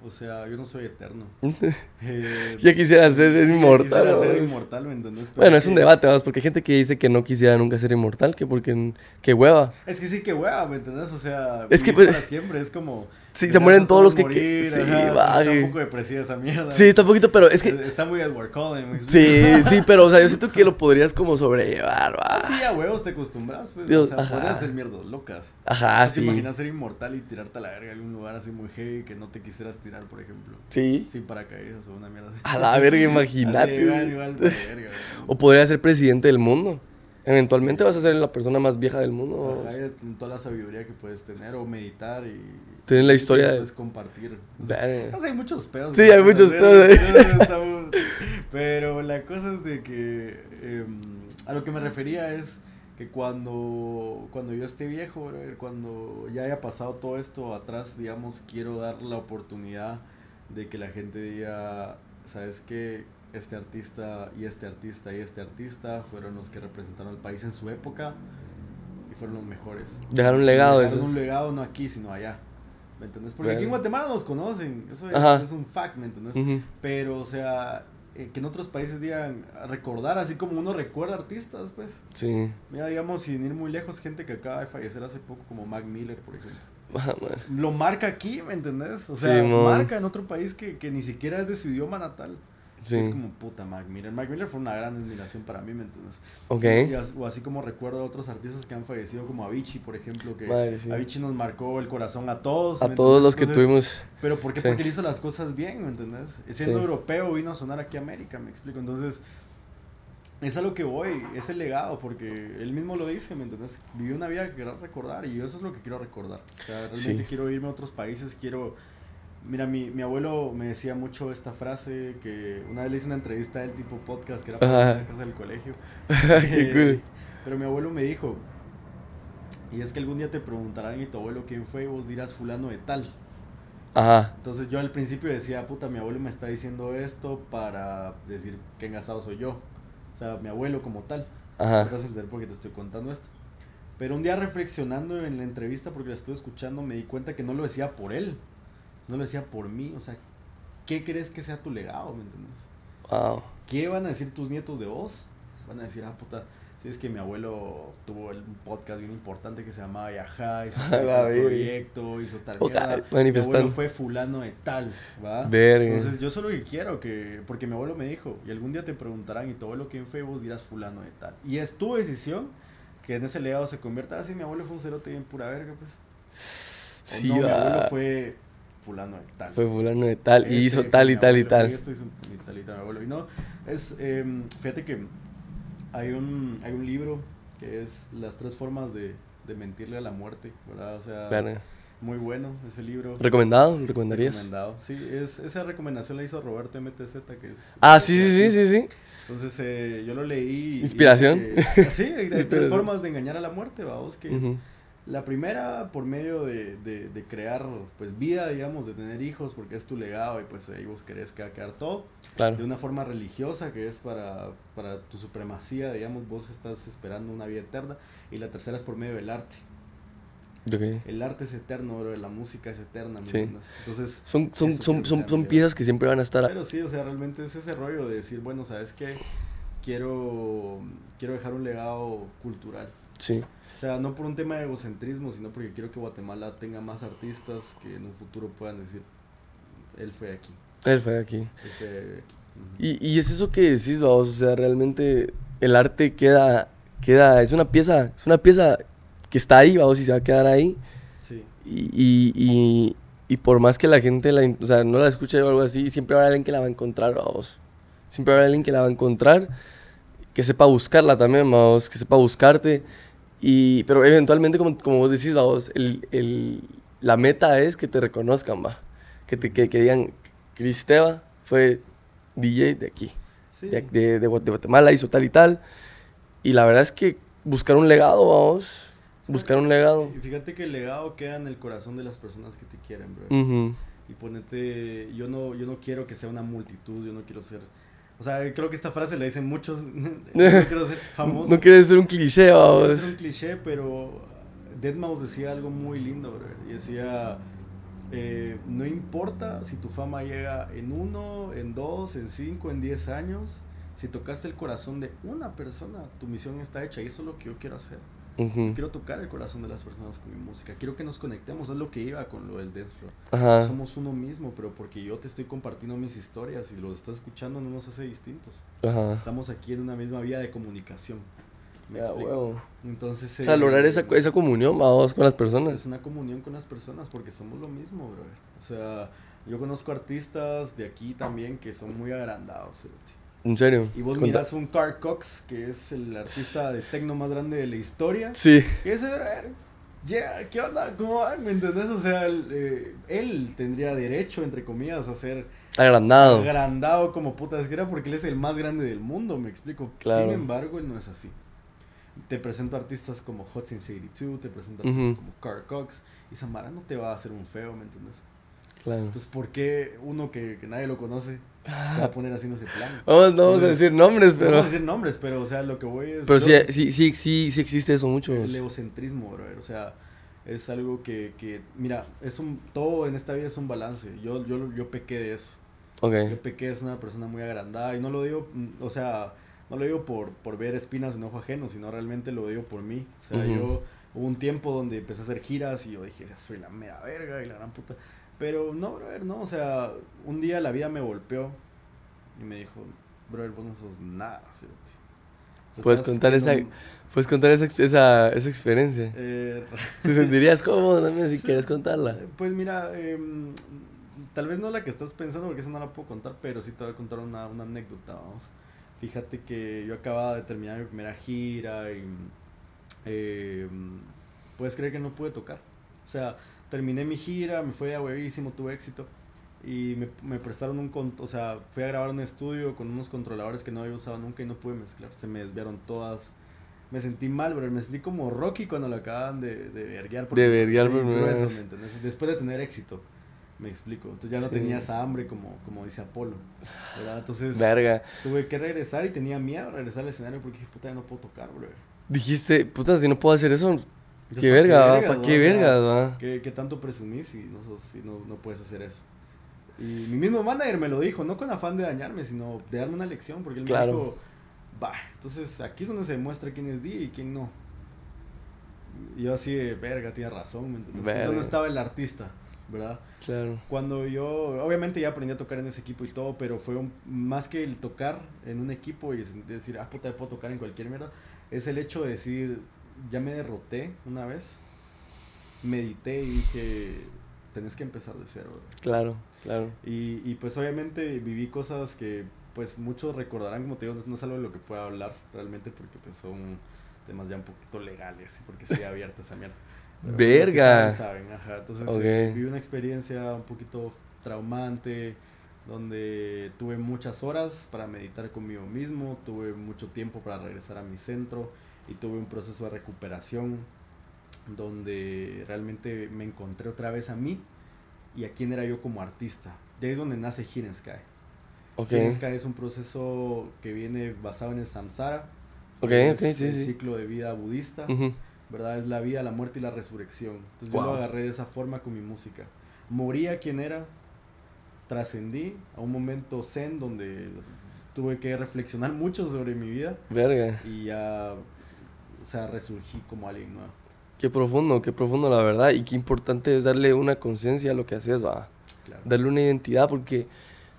O sea, yo no soy eterno. (laughs) Eh, Ya quisiera ser sí, inmortal. quisiera ser inmortal, ¿me entendés? Bueno, es un debate, vamos, porque hay gente que dice que no quisiera nunca ser inmortal, que porque, que hueva. Es que sí, que hueva, ¿me entendés? O sea, Es que, pues, para siempre es como. Sí, se mueren todos los que- que- sí, ajá, va, Está un poco depresiva esa mierda. Sí, está un poquito, pero es que... Está muy Edward Cullen. Sí, sí, pero, o sea, yo siento que lo podrías como sobrellevar, va. Sí, a huevos te acostumbras, pues. Dios, o sea, podrías hacer mierdas locas. Ajá, ¿No ¿Te sí. imaginas ser inmortal y tirarte a la verga en algún lugar así muy heavy que no te quisieras tirar, por ejemplo? Sí. Sin paracaídas o una mierda así. A la verga, (laughs) imagínate. igual, igual, verga. O podría ser presidente del mundo. Eventualmente vas a ser la persona más vieja del mundo. Ajá, toda la sabiduría que puedes tener o meditar y... Tener la historia de- Puedes compartir. No sé, hay muchos pedos. Sí, hay muchos pedos ahí. (laughs) Pero la cosa es de que em, a lo que me refería es que cuando, cuando yo esté viejo, brother, cuando ya haya pasado todo esto atrás, digamos, quiero dar la oportunidad de que la gente diga, ¿sabes qué? Este artista y este artista y este artista fueron los que representaron al país en su época y fueron los mejores. Dejar un legado de Dejaron un legado no aquí, sino allá. ¿me entendés? Porque aquí en. Guatemala nos conocen, eso es, es un fact, ¿me entendés? Pero, o sea, eh, que en otros países digan recordar, así como uno recuerda artistas, pues. Sí. Mira, digamos, sin ir muy lejos, gente que acaba de fallecer hace poco, como Mac Miller, por ejemplo. (laughs) Ah. Lo marca aquí, ¿me entendés? O sea, Sí, marca en otro país que, que ni siquiera es de su idioma natal. Sí. Es como puta Mac Miller. Mac Miller fue una gran admiración para mí, ¿me entiendes? Ok. Y as- o así como recuerdo a otros artistas que han fallecido, como Avicii, por ejemplo, que Madre, sí. Avicii nos marcó el corazón a todos. A ¿me todos los que tuvimos. Pero ¿por qué? Sí. Porque él hizo las cosas bien, ¿me entendés? Siendo europeo vino a sonar aquí a América, me explico. Entonces, es a lo que voy, es el legado, porque él mismo lo dice, ¿me entendés? Vivió una vida que quiero recordar y eso es lo que quiero recordar. O sea, realmente quiero irme a otros países, quiero... Mira, mi, mi abuelo me decía mucho esta frase que una vez le hice una entrevista a él tipo podcast que era para la casa del colegio. (laughs) Qué (laughs) Eh, cool. Pero mi abuelo me dijo, y es que algún día te preguntarán y tu abuelo quién fue y vos dirás fulano de tal. Ajá. Entonces yo al principio decía, puta, mi abuelo me está diciendo esto para decir que engasado soy yo. O sea, mi abuelo como tal. Ajá. Vas a entender por qué te estoy contando esto. Pero un día reflexionando en la entrevista, porque la estuve escuchando, me di cuenta que no lo decía por él. No lo decía por mí. O sea, ¿qué crees que sea tu legado? ¿Me entiendes? Wow. ¿Qué van a decir tus nietos de vos? Van a decir, ah, puta, si es que mi abuelo tuvo el- un podcast bien importante que se llamaba Yajá, (laughs) hizo tal proyecto, hizo tal mierda. Mi abuelo fue fulano de tal, ¿va? Verga. Entonces yo solo que quiero que, porque mi abuelo me dijo, y algún día te preguntarán, y tu abuelo quién fue, vos dirás fulano de tal. Y es tu decisión que en ese legado se convierta, así mi abuelo fue un cerote bien pura verga, pues. O Sí, no, mi va. abuelo fue fulano de tal. Fue fulano de tal. y Este hizo tal y tal y tal. Esto hizo y tal y tal, abuelo. Y no, es, em, fíjate que hay un, hay un libro que es Las tres formas de, de mentirle a la muerte, ¿verdad? O sea, Verga. muy bueno ese libro. ¿Recomendado? ¿Lo recomendarías? Recomendado. Sí, es, esa recomendación la hizo Roberto MTZ, que es... Ah, sí, sí, sí, sí, sí. Entonces eh, yo lo leí. y Inspiración. dice que- sí, hay (laughs) tres formas de engañar a la muerte, vamos, que es Ujú. La primera, por medio de, de, de crear, pues, vida, digamos, de tener hijos, porque es tu legado y, pues, ahí vos querés que quedar todo. De una forma religiosa, que es para, para tu supremacía, digamos, vos estás esperando una vida eterna. Y la tercera es por medio del arte. Ok. El arte es eterno, bro, la música es eterna, ¿me Sí. Entonces, Son, son, son, son, son piezas que siempre van a estar. pero sí, o sea, realmente es ese rollo de decir, bueno, ¿sabes qué? Quiero, quiero dejar un legado cultural. Sí. O sea, no por un tema de egocentrismo, sino porque quiero que Guatemala tenga más artistas que en un futuro puedan decir, él fue aquí, Él fue de aquí. él fue aquí. Y, y es eso que decís, vamos, o sea, realmente el arte queda, queda, es una pieza, es una pieza que está ahí, vamos, y se va a quedar ahí. Sí, Y, y, y, y por más que la gente la, o sea, no la escuche o algo así, siempre habrá alguien que la va a encontrar, vamos. Siempre habrá alguien que la va a encontrar, que sepa buscarla también, vamos, que sepa buscarte. Y, pero eventualmente, como, como vos decís, vamos, el, el, la meta es que te reconozcan, va. Que, te, que, que digan, Cristeva fue DJ de aquí, sí. de, de, de Guat- de Guatemala, hizo tal y tal. Y la verdad es que buscar un legado, vamos. Sí. Buscar un legado. Y fíjate que el legado queda en el corazón de las personas que te quieren, bro. Ujú. Y ponete, yo no, yo no quiero que sea una multitud, yo no quiero ser... O sea, creo que esta frase la dicen muchos, (laughs) no (laughs) quiero ser famoso. No quieres ser un cliché, Quiero vamos. ser un cliché, pero Deadmau5 decía algo muy lindo, bro. Y decía, eh, no importa si tu fama llega en uno, en dos, en cinco, en diez años, si tocaste el corazón de una persona, tu misión está hecha y eso es lo que yo quiero hacer. Quiero tocar el corazón de las personas con mi música. Quiero que nos conectemos. Es lo que iba con lo del dance floor. Ajá. Somos uno mismo, pero porque yo te estoy compartiendo mis historias y los estás escuchando no nos hace distintos. Ajá. Estamos aquí en una misma vía de comunicación. ¿Me huevo. Entonces, O sea, eh, lograr esa, esa comunión, vamos, con las Es personas. una comunión con las personas porque somos lo mismo, brother. O sea, yo conozco artistas de aquí también que son muy agrandados. cerote. En serio. Y vos miras un Carl Cox, que es el artista de tecno más grande de la historia. Sí. Y ese, brother, ya, ¿qué onda? ¿Cómo van? ¿Me entendés? O sea, él, eh, él tendría derecho, entre comillas, a ser Agrandado. agrandado como puta esquera porque él es el más grande del mundo, me explico. Claro. Sin embargo, él no es así. Te presento artistas como Hot Since 82, te presento artistas como Carl Cox, y Samara no te va a hacer un feo, ¿me entiendes? Claro. Entonces, ¿por qué uno que, que nadie lo conoce (laughs) se va a poner así en ese plan? Vamos, no vamos a decir nombres, No pero. vamos a decir nombres, pero, o sea, lo que voy es... Pero sí, sí, sí, sí, sí existe eso mucho. El egocentrismo, brother, o sea... Es algo que, que, mira, es un, todo en esta vida es un balance. Yo, yo, yo pequé de eso. Ok. Yo pequé es una persona muy agrandada y no lo digo, o sea, no lo digo por, por ver espinas en ojo ajeno, sino realmente lo digo por mí. O sea, yo hubo un tiempo donde empecé a hacer giras y yo dije, ya soy la mera verga y la gran puta. Pero no, brother, no, o sea, un día la vida me golpeó y me dijo, brother, vos no sos nada. sea, Puedes contar esa- un- Puedes contar esa, esa, esa experiencia. eh, ¿Te sentirías cómodo también si (laughs) Sí. quieres contarla? Eh, Pues mira, em, tal vez no la que estás pensando porque esa no la puedo contar, pero sí te voy a contar una, una anécdota, vamos. Fíjate que yo acababa de terminar mi primera gira y em, puedes creer que no pude tocar. O sea, terminé mi gira, me fue a huevísimo, tuve éxito y me, me prestaron un, con- o sea, fui a grabar un estudio con unos controladores que no había usado nunca y no pude mezclar, se me desviaron todas. Me sentí mal, bro. Me sentí como Rocky cuando lo acaban de, de verguear. De verguear por. Después de tener éxito, me explico. Entonces ya no tenía esa hambre como, como dice Apolo. ¿verdad? Entonces Verga. tuve que regresar y tenía miedo de regresar al escenario porque dije, puta, ya no puedo tocar, bro. Dijiste, puta, si no puedo hacer eso, Entonces, qué ¿pa' verga, vergas, ¿Para no? qué O sea, vergas, va? ¿Qué, qué tanto presumís si, no, sos- si no, no puedes hacer eso? Y mi mismo manager me lo dijo, no con afán de dañarme, sino de darme una lección, porque él Claro. me dijo, va, entonces aquí es donde se demuestra quién es D y quién no. Y yo así de, verga, tienes razón, ¿me entiendes? ¿Dónde estaba el artista? ¿Verdad? Claro. Cuando yo, obviamente ya aprendí a tocar en ese equipo y todo, pero fue un- más que el tocar en un equipo y decir, ah, puta, puedo tocar en cualquier mierda, es el hecho de decir, ya me derroté una vez, medité y dije, tenés que empezar de cero. bro". Claro, claro. Y, y pues obviamente viví cosas que pues muchos recordarán, como te digo, no es algo de lo que pueda hablar realmente porque pues son temas ya un poquito legales, porque sí (laughs) abierta esa mierda. Pero que Verga. saben, ajá. Entonces eh, viví una experiencia un poquito traumante, donde tuve muchas horas para meditar conmigo mismo, tuve mucho tiempo para regresar a mi centro y tuve un proceso de recuperación donde realmente me encontré otra vez a mí y a quién era yo como artista. De ahí es donde nace Hidden Sky. Ok. Hidden Sky es un proceso que viene basado en el samsara. Ok, que ok, es sí, el sí. ciclo de vida budista. Ujú. ¿verdad? Es la vida, la muerte y la resurrección. Entonces yo Wow. lo agarré de esa forma con mi música. Morí a quien era, trascendí a un momento zen donde tuve que reflexionar mucho sobre mi vida Verga. y ya, o sea, resurgí como alguien nuevo. Qué profundo, qué profundo, la verdad. Y qué importante es darle una conciencia a lo que haces, va. Claro. Darle una identidad, porque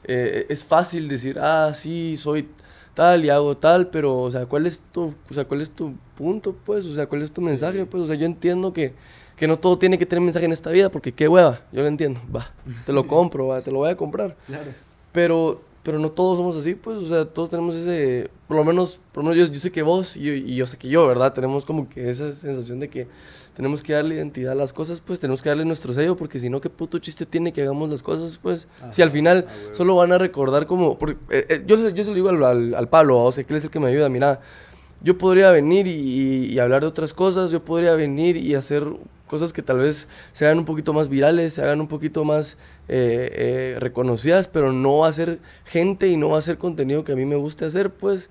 eh, es fácil decir, ah, sí, soy tal y hago tal, pero, o sea, ¿cuál es tu, o sea, cuál es tu punto, pues? O sea, ¿cuál es tu mensaje, pues? O sea, yo entiendo que, que no todo tiene que tener mensaje en esta vida, porque qué hueva, yo lo entiendo, va, te lo (laughs) compro, va, te lo voy a comprar. Claro. Pero, pero no todos somos así, pues, o sea, todos tenemos ese, por lo menos, por lo menos yo, yo sé que vos y yo, y yo sé que yo, ¿verdad? Tenemos como que esa sensación de que tenemos que darle identidad a las cosas, pues, tenemos que darle nuestro sello, porque si no, ¿qué puto chiste tiene que hagamos las cosas, pues? si al final a huevo. solo van a recordar como, porque, eh, eh, yo, yo se lo digo al, al, al Pablo, o sea, que él es el que me ayuda, mira, yo podría venir y, y- y hablar de otras cosas, yo podría venir y hacer cosas que tal vez se hagan un poquito más virales, se hagan un poquito más eh, eh, reconocidas, pero no va a ser gente y no va a ser contenido que a mí me guste hacer, pues.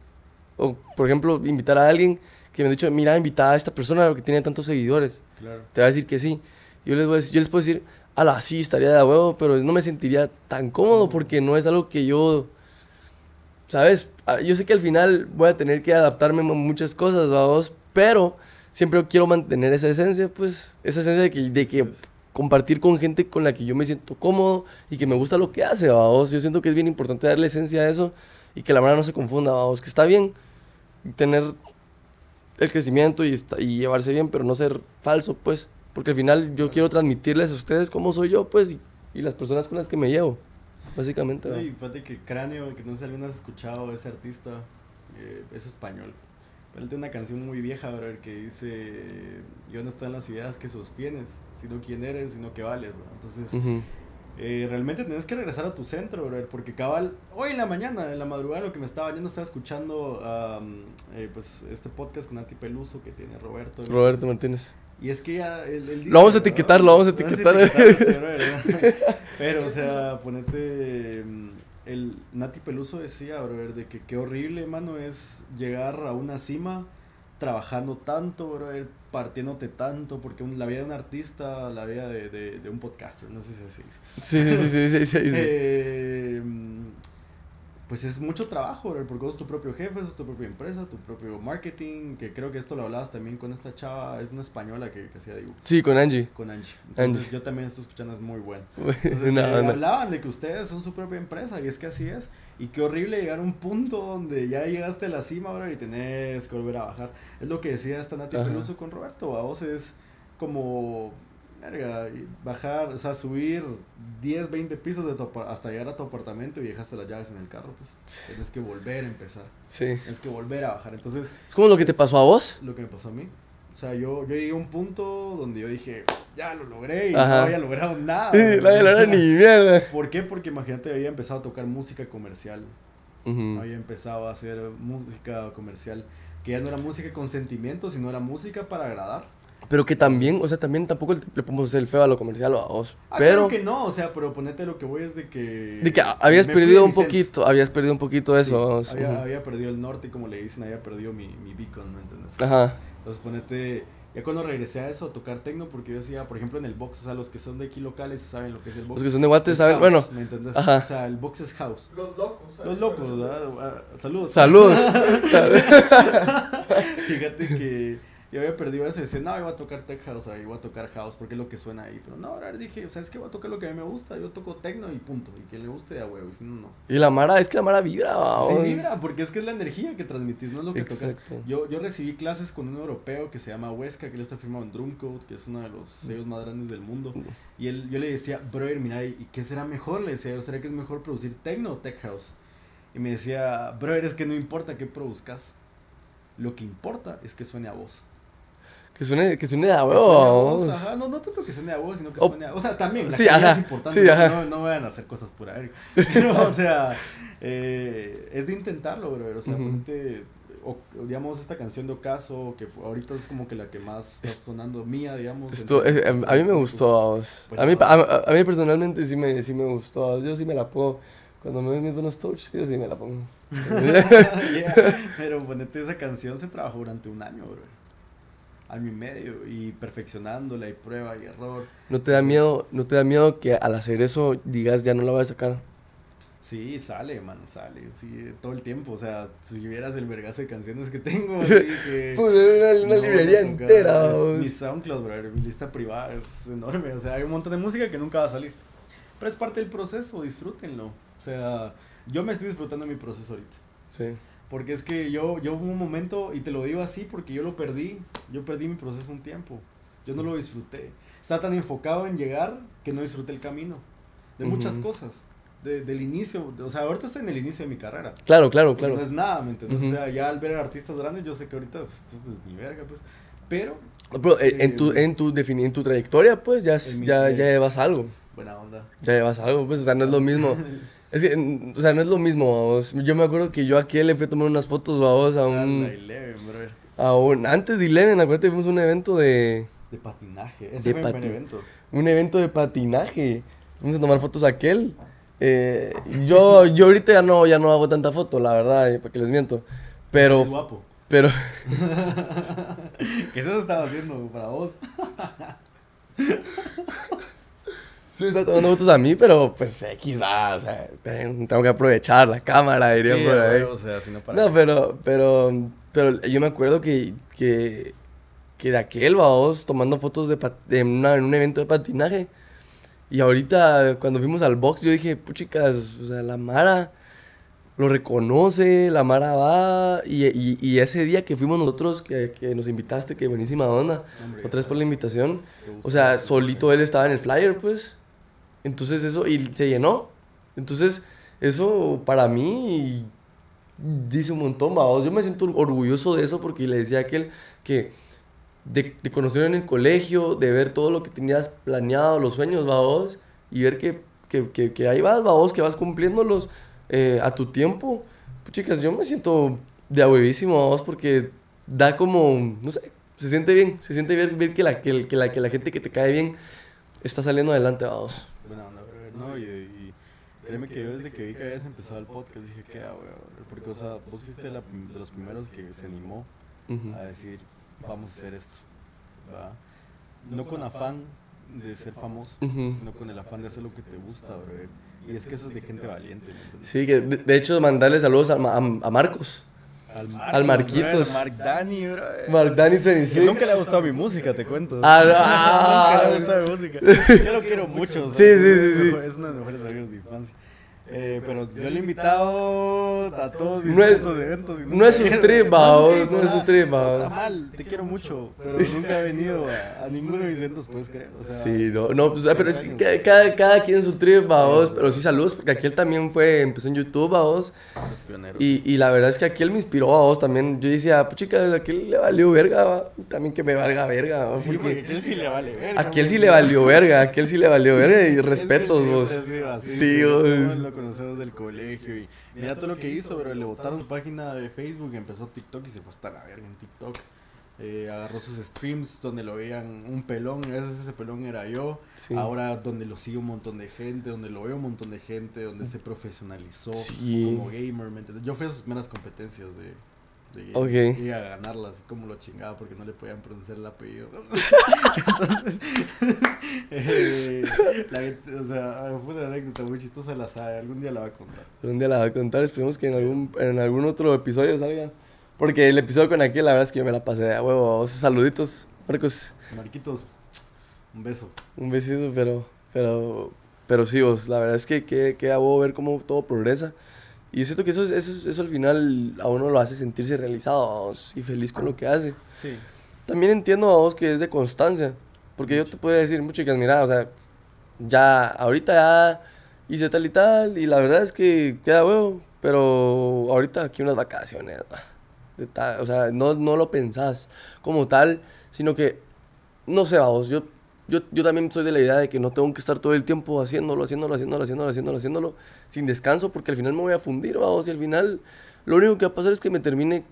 O, por ejemplo, invitar a alguien que me ha dicho, mira, invitada a esta persona que tiene tantos seguidores. Claro. Te va a decir que sí. Yo les, voy a decir, yo les puedo decir, ala, sí, estaría de huevo, pero no me sentiría tan cómodo porque no es algo que yo, ¿sabes? Ah, Yo sé que al final voy a tener que adaptarme a muchas cosas, vamos, pero siempre quiero mantener esa esencia, pues, esa esencia de que, de que Pues, compartir con gente con la que yo me siento cómodo y que me gusta lo que hace, vamos. Yo siento que es bien importante darle esencia a eso y que la verdad no se confunda, vamos, que está bien tener el crecimiento y, y llevarse bien, pero no ser falso, pues. Porque al final yo quiero transmitirles a ustedes cómo soy yo, pues, y, y las personas con las que me llevo, básicamente. No, ¿va? y fíjate que Cráneo, que no sé si alguna has escuchado, ese artista eh, es español. Él tiene una canción muy vieja, brother, que dice, yo no estoy en las ideas que sostienes, sino quién eres, sino que vales. ¿no? Entonces, eh, realmente tienes que regresar a tu centro, brother, porque cabal, hoy en la mañana, en la madrugada, lo que me estaba yendo, estaba escuchando eh, pues este podcast con Anti Peluso que tiene Roberto. Roberto Martínez. Y es que ya él, él dice, Lo vamos a ¿verdad? etiquetar, lo vamos a etiquetar. este ¿verdad? (laughs) Pero, o sea, ponete. El Nati Peluso decía, brother, de que qué horrible, mano, es llegar a una cima trabajando tanto, brother, partiéndote tanto, porque un- la vida de un artista, la vida de, de, de un podcaster, no sé si así. Sí, sí, sí, sí, sí, sí, sí. (laughs) Eh, pues es mucho trabajo, brother, porque vos sos tu propio jefe, sos tu propia empresa, tu propio marketing, que creo que esto lo hablabas también con esta chava, es una española que, que hacía dibujo, Sí, con Angie. con Angie. Entonces Angie. yo también estoy escuchando, es muy bueno. (laughs) Entonces, No, eh, no. hablaban de que ustedes son su propia empresa y es que así es. Y qué horrible llegar a un punto donde ya llegaste a la cima ahora y tenés que volver a bajar. Es lo que decía esta Nati. Peluso con Roberto. A vos es como verga, y bajar, o sea, subir 10, 20 pisos de tu hasta llegar a tu apartamento y dejaste las llaves en el carro. Pues tienes que volver a empezar. Sí. Tienes que volver a bajar. Entonces, Es como lo que te pasó a vos. lo que me pasó a mí. O sea, yo, yo llegué a un punto donde yo dije, ya lo logré y Ajá. no había logrado nada. Sí, güey. la era ni mierda. ¿Por qué? Porque imagínate, había empezado a tocar música comercial. Ujú. Había empezado a hacer música comercial. Que ya no era música con sentimientos, sino era música para agradar. Pero que también, o sea, también tampoco le le podemos hacer el feo a lo comercial o a vos. Ah, pero claro que no, o sea, pero ponete lo que voy es de que. de que habías perdido un poquito, habías perdido un poquito Sí, eso. había, perdido el norte, como le dicen, había perdido mi, mi beacon, ¿me entiendes? Ajá. Entonces ponete, ya cuando regresé a eso, a tocar tecno, porque yo decía, por ejemplo, en el box, o sea, los que son de aquí locales saben lo que es el box. Los que son de Guate saben, house, bueno, ¿me entendés? ajá. O sea, el box es house. Los locos. ¿sabes? Los locos, ¿verdad? Ah, Saludos. (laughs) saludos. Fíjate que yo había perdido eso y decía, no, voy a tocar tech house ahí, voy a tocar house, porque es lo que suena ahí. Pero no, ahora dije, ¿sabes qué? Voy a tocar lo que a mí me gusta, yo toco tecno y punto. Y que le guste de a huevo, y si no, no. y la Mara, es que la Mara vibra, Sí, vos. vibra, porque es que es la energía que transmitís, no es lo que tocas. Yo, yo recibí clases con un europeo que se llama Huesca, que él está firmado en Drumcode, que es uno de los sellos más grandes del mundo. Y él, yo le decía, brother, mira, ¿y qué será mejor? Le decía, ¿será que es mejor producir techno o tech house? Y me decía, brother, es que no importa qué produzcas. Lo que importa es que suene a voz. Que suene, que suene a Que huevo, suene a vos. voz, ajá, no, no tanto que suene a voz, sino que suene a... O sea, también, la Sí, calidad ajá, es importante, sí, no, ajá. No, no vayan a hacer cosas por ahí. Pero, o sea, eh, es de intentarlo, brother. O sea, ponete, o- digamos, esta canción de Ocaso, que ahorita es como que la que más está Es- sonando mía, digamos. Esto, es- a mí me gustó, a vos. Buena A mí, a, a mí personalmente sí me, sí me gustó. Yo sí me la pongo. Cuando me ven mis buenos touch, yo sí me la pongo. (laughs) Yeah, Pero ponete, esa canción se trabajó durante un año, brother. Año y medio, y perfeccionándola, y prueba y error. ¿No te da miedo, no te da miedo que al hacer eso digas ya no la voy a sacar? Sí, sale, mano, sale, sí, todo el tiempo, o sea, si vieras el vergazo de canciones que tengo, (laughs) así que... Pues, una, una no librería entera. es mi SoundCloud, brother, mi lista privada es enorme, o sea, hay un montón de música que nunca va a salir, pero es parte del proceso, disfrútenlo, o sea, yo me estoy disfrutando mi proceso ahorita, Sí. Porque es que yo, yo hubo un momento, y te lo digo así porque yo lo perdí, yo perdí mi proceso un tiempo, yo no lo disfruté, estaba tan enfocado en llegar que no disfruté el camino, de muchas Ujú. cosas. de- del inicio, o sea, ahorita estoy en el inicio de mi carrera. Claro, claro, claro. No es nada, ¿me entiendes? Ujú. O sea, ya al ver a artistas grandes, yo sé que ahorita pues, esto es ni verga, pues. Pero, Pero eh, en tu, Eh, en tu, en tu trayectoria, pues ya, mi ya, ya llevas algo. buena onda. Ya llevas algo, pues, o sea, no es lo mismo. (laughs) Es que, o sea, no es lo mismo, vamos. Yo me acuerdo que yo aquí le fui a tomar unas fotos, vamos, a un, Eleven, brother. a un, antes de Eleven, acuérdate, fuimos a un evento de, De patinaje. De Ese fue mi pati- primer evento. un evento de patinaje. Fuimos a tomar fotos a aquel. Eh, yo, yo ahorita ya no, ya no hago tanta foto, la verdad, eh, para que les miento. Pero, guapo. pero, (laughs) ¿Qué eso estaba haciendo para vos? (laughs) sí está tomando fotos a mí, pero pues X va, o sea, tengo que aprovechar la cámara, diría Sí, por ahí. güey, o sea, si no para. No, pero, pero, pero yo me acuerdo que, que, que de aquel, vamos, tomando fotos de, de una- en un evento de patinaje. Y ahorita, cuando fuimos al box, yo dije, puchicas, o sea, la Mara lo reconoce, la Mara va. Y, y, y ese día que fuimos nosotros, que, que nos invitaste, que buenísima onda, Hombre, otra vez por la invitación. O sea, solito él estaba en el flyer, pues. Entonces eso, y se llenó. Entonces, eso para mí dice un montón, vamos. Yo me siento orgulloso de eso porque le decía a aquel que de, de conocer en el colegio, de ver todo lo que tenías planeado, los sueños, vamos, y ver que, que, que, que ahí vas, vamos, que vas cumpliéndolos eh, a tu tiempo. Pues, chicas, yo me siento de huevísimo, vamos, porque da como, no sé, se siente bien, se siente bien ver que la, que, que la, que la gente que te cae bien está saliendo adelante, vamos. Buena onda, brother. No, y, y créeme que yo desde que vi que habías empezado el podcast dije, ¿qué hago, brother? Porque, o sea, vos fuiste la de los primeros que se animó a decir, vamos a hacer esto. ¿va? No con afán de ser famoso, Ujú. sino con el afán de hacer lo que te gusta, brother. Y es que eso es de gente valiente. Sí, que de, de hecho mandarle saludos a, Ma- a, a Marcos. Al, Al Marquitos. brother, Mark Dani, brother. Mark Que 26. nunca le ha gustado mi música, te cuento. Ah, (laughs) nunca ah. le ha gustado mi música. (laughs) Yo lo quiero mucho. Sí, sí, sí, sí. Es uno de los mejores amigos de infancia. Eh, pero yo le he invitado a todos mis No es- eventos. no es un trip, No vaos, es un no es un ah, trip, no vaos. Está mal, te quiero mucho, pero nunca he venido a, a ninguno de mis eventos, puedes creer. O sea, Sí, no, no, pues, pero es que cada, cada, quien su trip, vos. Pero sí, saludos, porque aquel también fue, empezó en YouTube, vos. Los pioneros. Y, y la verdad es que aquel me inspiró a vos también. Yo decía, pues chicas, a aquel le valió verga, va. También que me valga verga, va, sí, porque aquel sí le vale ver. a aquel sí le valió verga, aquel sí le valió verga y (laughs) respetos, vos. Sí, Conocemos del colegio y mira todo lo que hizo, pero le botaron su página de Facebook, empezó TikTok y se fue hasta la verga en TikTok. Eh, agarró sus streams donde lo veían un pelón, y a veces ese pelón era yo. Sí. Ahora donde lo sigue un montón de gente, donde lo ve un montón de gente, donde se profesionalizó Sí. como gamer. ¿me entiendes? Yo fui a sus primeras competencias de, de Ok. gaming y a ganarlas, así como lo chingaba porque no le podían pronunciar el apellido. (laughs) Entonces, (laughs) eh, la gente, o sea, fue una anécdota muy chistosa, la sabe, algún día la va a contar. Un día la va a contar, esperemos que en algún, en algún otro episodio salga. Porque el episodio con aquel, la verdad es que yo me la pasé de huevo. vos. Saluditos, Marcos. Marquitos, un beso. Un besito, pero, pero, pero sí, vos, la verdad es que que- queda huevo ver cómo todo progresa. Y yo siento que eso, es- eso, es- eso al final a uno lo hace sentirse realizado y feliz con lo que hace. Sí. También entiendo a vos que es de constancia. Porque yo te podría decir, muchas chicas, mira, o sea, ya, ahorita ya hice tal y tal, y la verdad es que queda huevo, pero ahorita aquí unas vacaciones, ah, de ta- o sea, no, no lo pensás como tal, sino que, no sé, vos, yo, yo, yo también soy de la idea de que no tengo que estar todo el tiempo haciéndolo, haciéndolo, haciéndolo, haciéndolo, haciéndolo, haciéndolo, sin descanso, porque al final me voy a fundir, vamos, y al final lo único que va a pasar es que me termine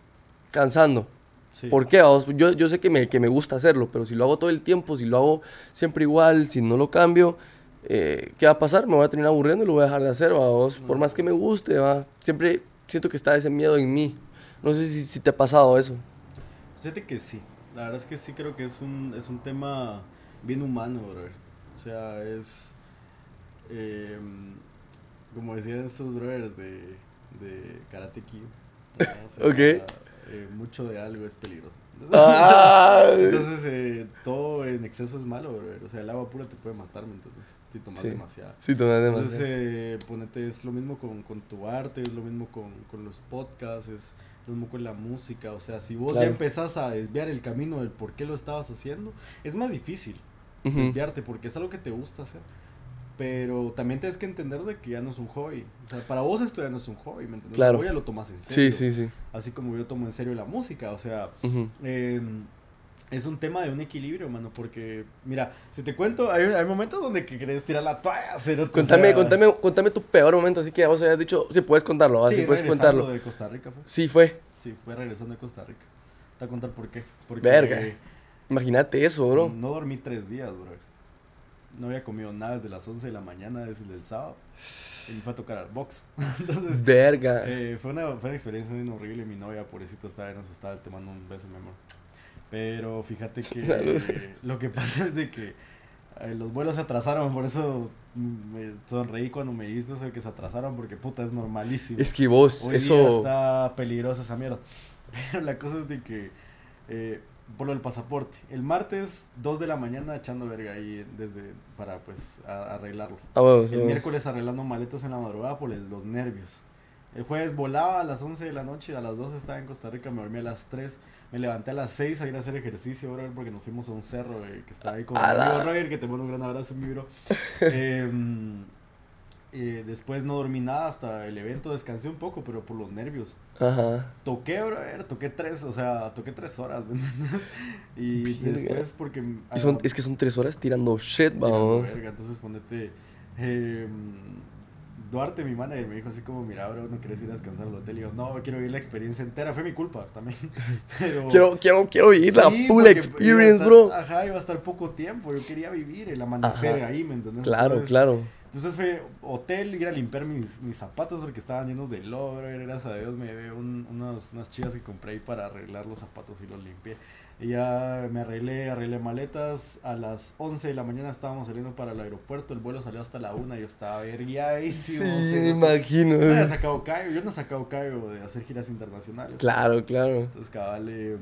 cansando. sí. ¿Por qué? vamos? Yo, yo sé que me, que me gusta hacerlo, pero si lo hago todo el tiempo, si lo hago siempre igual, si no lo cambio, eh, ¿qué va a pasar? Me voy a terminar aburriendo y lo voy a dejar de hacer, vamos. Por más que me guste, va. Siempre siento que está ese miedo en mí. No sé si, si te ha pasado eso. Fíjate que sí. La verdad es que sí creo que es un, es un tema bien humano, brother. O sea, es. eh, como decían estos brothers de, de Karate Kid. ¿no? O sea, Ok. eh, mucho de algo es peligroso. Ah. Entonces, eh, todo en exceso es malo, brother. O sea, el agua pura te puede matar, ¿me entiendes? Si tomas Sí. demasiado. Sí, tomas Entonces, demasiado. eh, ponete, es lo mismo con, con tu arte, es lo mismo con, con los podcasts, es lo mismo con la música. O sea, si vos Claro. ya empezás a desviar el camino del por qué lo estabas haciendo, es más difícil Ujú. desviarte porque es algo que te gusta hacer. Pero también tienes que entender de que ya no es un hobby. O sea, para vos esto ya no es un hobby, ¿me entiendes? Claro. Vos ya lo tomas en Sí, serio. sí, sí. Así como yo tomo en serio la música. O sea, Ujú. eh, es un tema de un equilibrio, mano, porque, mira, si te cuento, hay, hay momentos donde que querés tirar la toalla, cerote, o Contame, sea, contame, contame tu peor momento, así que vos habías dicho, si puedes contarlo, ¿va? sí, si puedes contarlo. de Costa Rica fue. Sí, fue. Sí, fue regresando de Costa Rica. Te voy a contar por qué. Porque Verga. Imagínate eso, bro. no dormí tres días, bro. No había comido nada desde las 11 de la mañana, desde el sábado. Y me fue a tocar al box. (laughs) Entonces, Verga. Eh, fue, una, fue una experiencia bien horrible. Mi novia, pobrecita, estaba bien asustada. Te mando un beso, mi amor. Pero fíjate que (laughs) eh, lo que pasa es de que eh, los vuelos se atrasaron. Por eso me sonreí cuando me dijiste eso que se atrasaron. Porque puta, es normalísimo. Es que vos, Hoy día eso. está peligrosa esa mierda. (laughs) Pero la cosa es de que. Por lo del pasaporte. El martes, 2 de la mañana, echando verga ahí desde. Para pues a- arreglarlo. Ah, El miércoles arreglando maletas en la madrugada por el- los nervios. El jueves volaba a las 11 de la noche, a las 12 estaba en Costa Rica, me dormí a las 3. Me levanté a las 6 a ir a hacer ejercicio, bro, porque nos fuimos a un cerro eh, que está ahí con amigo Roger, que te mando un gran abrazo, mi bro. (laughs) Em, eh, después no dormí nada hasta el evento, descansé un poco, pero por los nervios. Ajá. Toqué, bro, toqué tres, o sea, toqué tres horas, ¿me entiendes? (laughs) Y después porque... Y son- es que son tres horas tirando shit, vamos. entonces ponete. eh, Duarte, mi manager, me dijo así como: Mira, bro, no quieres ir a descansar al hotel. Y yo, no, quiero vivir la experiencia entera. Fue mi culpa también. (laughs) Pero. Quiero, quiero, quiero vivir la full experience, estar- bro. Ajá, iba a estar poco tiempo. Yo quería vivir el amanecer Ajá. ahí, ¿me entiendes? Claro, Entonces, claro. Entonces fue hotel, ir a limpiar mis, mis zapatos porque estaban llenos de lodo, gracias a Dios me llevé un, unas, unas chivas que compré ahí para arreglar los zapatos y los limpié. Y ya me arreglé, arreglé maletas. A las 11 de la mañana estábamos saliendo para el aeropuerto. El vuelo salió hasta la 1 y yo estaba verguiadísimo. Sí, me imagino. no había sacado callo. Yo no he sacado callo de hacer giras internacionales. Claro, claro. Entonces, cabal, eh,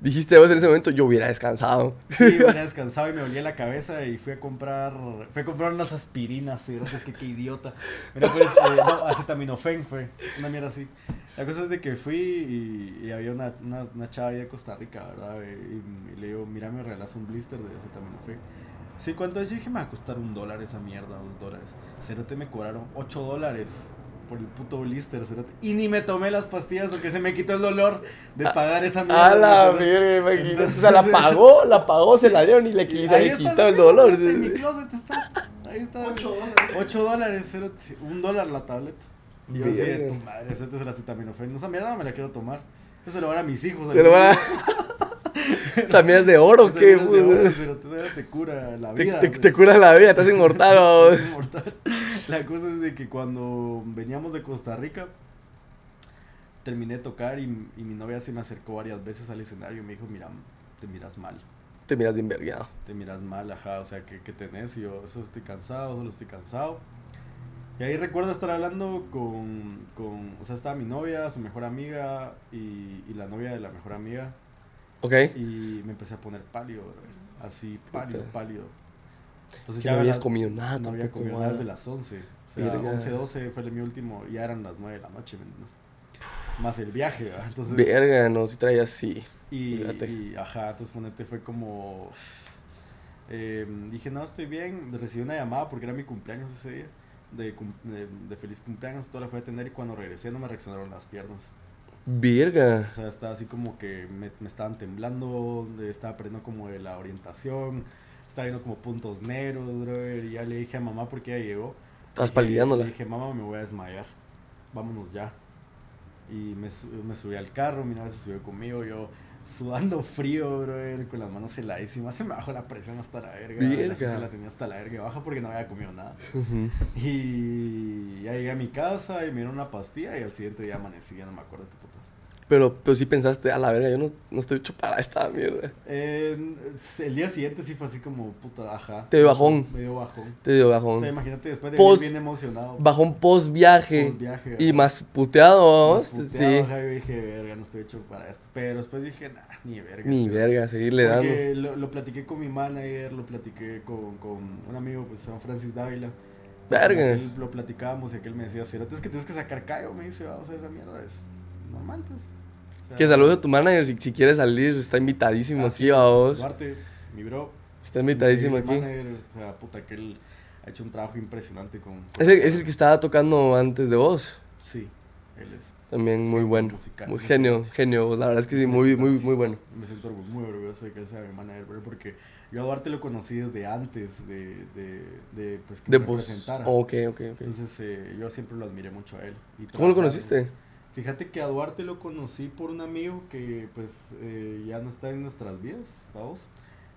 Dijiste vos en ese momento, yo hubiera descansado. sí, (laughs) había descansado y me dolía la cabeza y fui a comprar, fui a comprar unas aspirinas, y gracias que qué idiota. Mira, pues, eh, no, acetaminofén fue, una mierda así. La cosa es de que fui y, y había una, una, una chava ahí de Costa Rica, ¿verdad? Y, y le digo, mira, me regalas un blister de acetaminofén. Sí, ¿cuánto es? Yo dije, me va a costar un dólar esa mierda, dos dólares. Cerote me cobraron ocho dólares por el puto blister, cerote. Y ni me tomé las pastillas porque se me quitó el dolor de pagar esa mierda. A la Entonces, verga, imagínate. entonces- O sea, la pagó, la pagó, se la dieron y le, qui- se le está, quitó el cerote, dolor. En mi (laughs) closet está. Ahí está. 8 dólares. 8 dólares, cerote. Un dólar la tableta. Y yo así de tu madre, cerote es el acetaminofén. No, esa mierda no me la quiero tomar. Eso se lo van a mis hijos. Te lo van a- (laughs) (laughs) Esa mierda es de oro, Esa ¿qué? mierda te cura la vida. te, te cura la vida, hace inmortal. (laughs) ¿o? Es inmortal. La cosa es de que cuando veníamos de Costa Rica, terminé de tocar y, y mi novia se me acercó varias veces al escenario y me dijo, mira, te miras mal, Te miras de envergado. te miras mal, ajá, o sea, ¿qué, qué tenés? Y yo, eso estoy cansado, solo estoy cansado. Y ahí recuerdo estar hablando con, con o sea, estaba mi novia, su mejor amiga y, y la novia de la mejor amiga. ¿Ok? Y me empecé a poner pálido, bro, así, pálido, Puta. pálido. Entonces Que no habías comido nada no había comido nada desde las 11. O sea, Verga. 11, 12 fue mi último, ya eran las 9 de la noche, ¿me entiendes? Más el viaje, ¿verdad? Entonces, Verga, no, si traías así. y, ajá, entonces ponete fue como... eh, dije, no, estoy bien, recibí una llamada porque era mi cumpleaños ese día, de, de, de feliz cumpleaños, todo la fui a atender y cuando regresé no me reaccionaron las piernas. Verga. O sea, estaba así como que me, me estaban temblando, estaba perdiendo como de la orientación, estaba viendo como puntos negros, brother, y ya le dije a mamá porque ella llegó. Estabas Dije- palideándola. Le dije, mamá, me voy a desmayar, vámonos ya. Y me, su- me subí al carro, mi novia se subió conmigo, yo sudando frío, brother, con las manos heladísimas, se me bajó la presión hasta la verga. La la tenía hasta la verga baja porque no había comido nada. Y ya llegué a mi casa y me dieron una pastilla y al siguiente día amanecí, ya no me acuerdo qué. Pero, pero sí pensaste, a la verga, yo no, no estoy hecho para esta mierda. Eh, el día siguiente sí fue así como puta, ajá. Te dio bajón. Me dio bajón. Te dio O bajón. sea, imagínate después de Post- bien emocionado. Bajón post viaje. post-viaje, Y ajá. más puteado, vamos. Más puteado, Sí. ajá, yo dije, verga, no estoy hecho para esto. Pero después dije, nah, ni verga. Ni verga, seguirle dando. Porque lo, lo platiqué con mi manager, lo platiqué con, con un amigo, pues llama Francis Dávila. Verga. Lo platicábamos y aquel me decía, es que tienes que sacar callo, me dice, "va, o sea, esa mierda es normal, pues. Que salude a tu manager si, si quiere salir, está invitadísimo así, aquí, vamos. Duarte, mi bro. Está invitadísimo mi aquí. manager, o sea, puta, que él ha hecho un trabajo impresionante con... con Es el, es el que estaba tocando antes de vos. Sí, él es. También muy bueno. musical, Muy genio, genio. La verdad es que sí, muy, muy, muy bueno. Me siento muy orgulloso de que él sea mi manager, bro, porque yo a Duarte lo conocí desde antes de, de, de pues, que De me vos. representara. Ok, ok, ok. Entonces eh, yo siempre lo admiré mucho a él. y ¿Cómo lo conociste? Fíjate que a Duarte lo conocí por un amigo que pues eh, ya no está en nuestras vidas, vamos.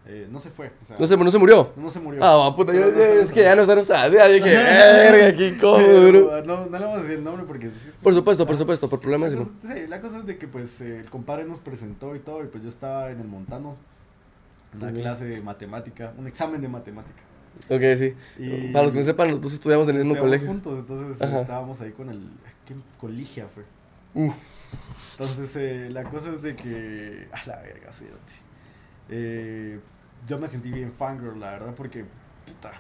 Eh, no se fue. o sea, No se, no se murió. no se murió. Ah, puta, yo, no es que ya no está en nuestra vida. Dije, (laughs) verga, Pero, bro. no, no le vamos a decir el nombre porque... Por supuesto, por supuesto, por problemas. No. cosa, sí, la cosa es de que pues eh, el compadre nos presentó y todo y pues yo estaba en el Montano, una clase de matemática, un examen de matemática. Ok, sí. Y Para los que no sepan, nosotros estudiamos en el mismo colegio. juntos, entonces Ajá. estábamos ahí con el... ¿qué? Con Ligia fue. Uh, Entonces eh, la cosa es de que... A la verga, sí, eh, Yo me sentí bien fangirl, la verdad, porque... Puta.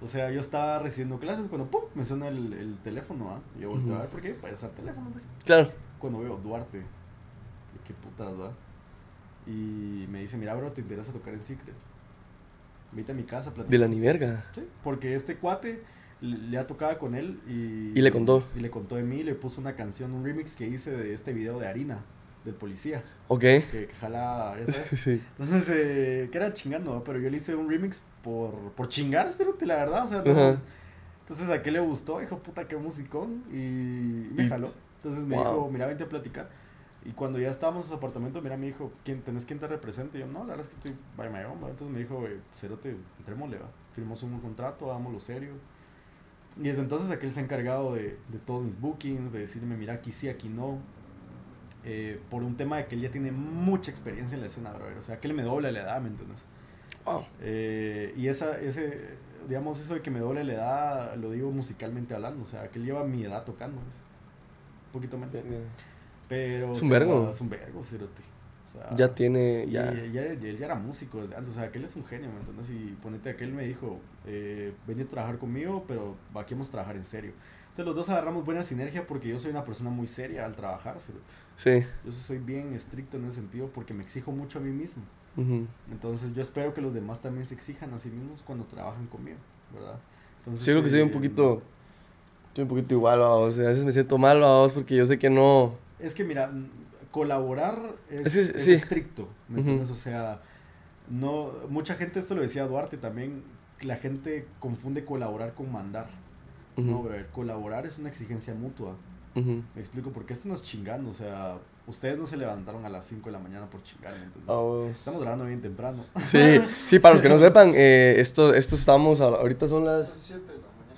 O sea, yo estaba recibiendo clases cuando ¡pum! me suena el, el teléfono, ¿ah? Y yo volteo a ver por qué, para usar teléfono, pues. claro. cuando veo Duarte. Qué putas, ¿verdad? Y me dice, mira, bro, ¿te interesa tocar en Secret? Vete a mi casa, platicamos. De la ni verga. Sí, porque este cuate ha tocado con él y... Y le contó. Y le contó de mí, le puso una canción, un remix que hice de este video de Harina, del policía, Ok. que, que jala, ya sabes. (laughs) Sí. Entonces, eh, que era chingando, ¿no? pero yo le hice un remix por, por chingar, la verdad, o sea, no- Ajá. Entonces a qué le gustó, dijo, puta, qué musicón, y me jaló. Entonces me Wow. dijo, mira, vente a platicar. Y cuando ya estábamos en su apartamento, mira, me dijo, ¿quién, ¿tenés quien te represente? Y yo, no, la verdad es que estoy by my own, ¿va?". Entonces me dijo, cerote, entrémosle, va. Firmamos un contrato, hagámoslo serio. Y desde entonces aquel se ha encargado de, de todos mis bookings, de decirme, mira, aquí sí, aquí no. Eh, por un tema de que él ya tiene mucha experiencia en la escena, brother. O sea, que él me dobla la edad, ¿me entiendes? Eh, y esa, ese, digamos, eso de que me doble la edad, lo digo musicalmente hablando. O sea, que él lleva mi edad tocando, ¿ves? Un poquito menos. Pero. Es un vergo. Es un vergo, cerote. O sea, Ya tiene, ya. y ya, ya era músico desde antes, o sea, aquel es un genio, ¿me entiendes? Y ponete, aquel me dijo, eh, vení a trabajar conmigo, pero aquí vamos a trabajar en serio. Entonces los dos agarramos buena sinergia porque yo soy una persona muy seria al trabajar, cerote. Sí. Yo soy bien estricto en ese sentido porque me exijo mucho a mí mismo. Entonces yo espero que los demás también se exijan a sí mismos cuando trabajan conmigo, ¿verdad? Entonces, Sí, creo que soy un eh, poquito. Estoy un poquito igual, vamos. A veces me siento mal, vamos, porque yo sé que no. Es que mira, colaborar es, sí. estricto, ¿me entiendes? O sea, no, mucha gente, esto lo decía Duarte también, la gente confunde colaborar con mandar. No, brother, colaborar es una exigencia mutua. Me explico, porque esto no es chingando, o sea, ustedes no se levantaron a las 5 de la mañana por chingar, ¿me entiendes? Bueno. Estamos grabando bien temprano. Sí, sí, para los que no (laughs) sepan, eh, esto, esto estamos, a- ahorita son las,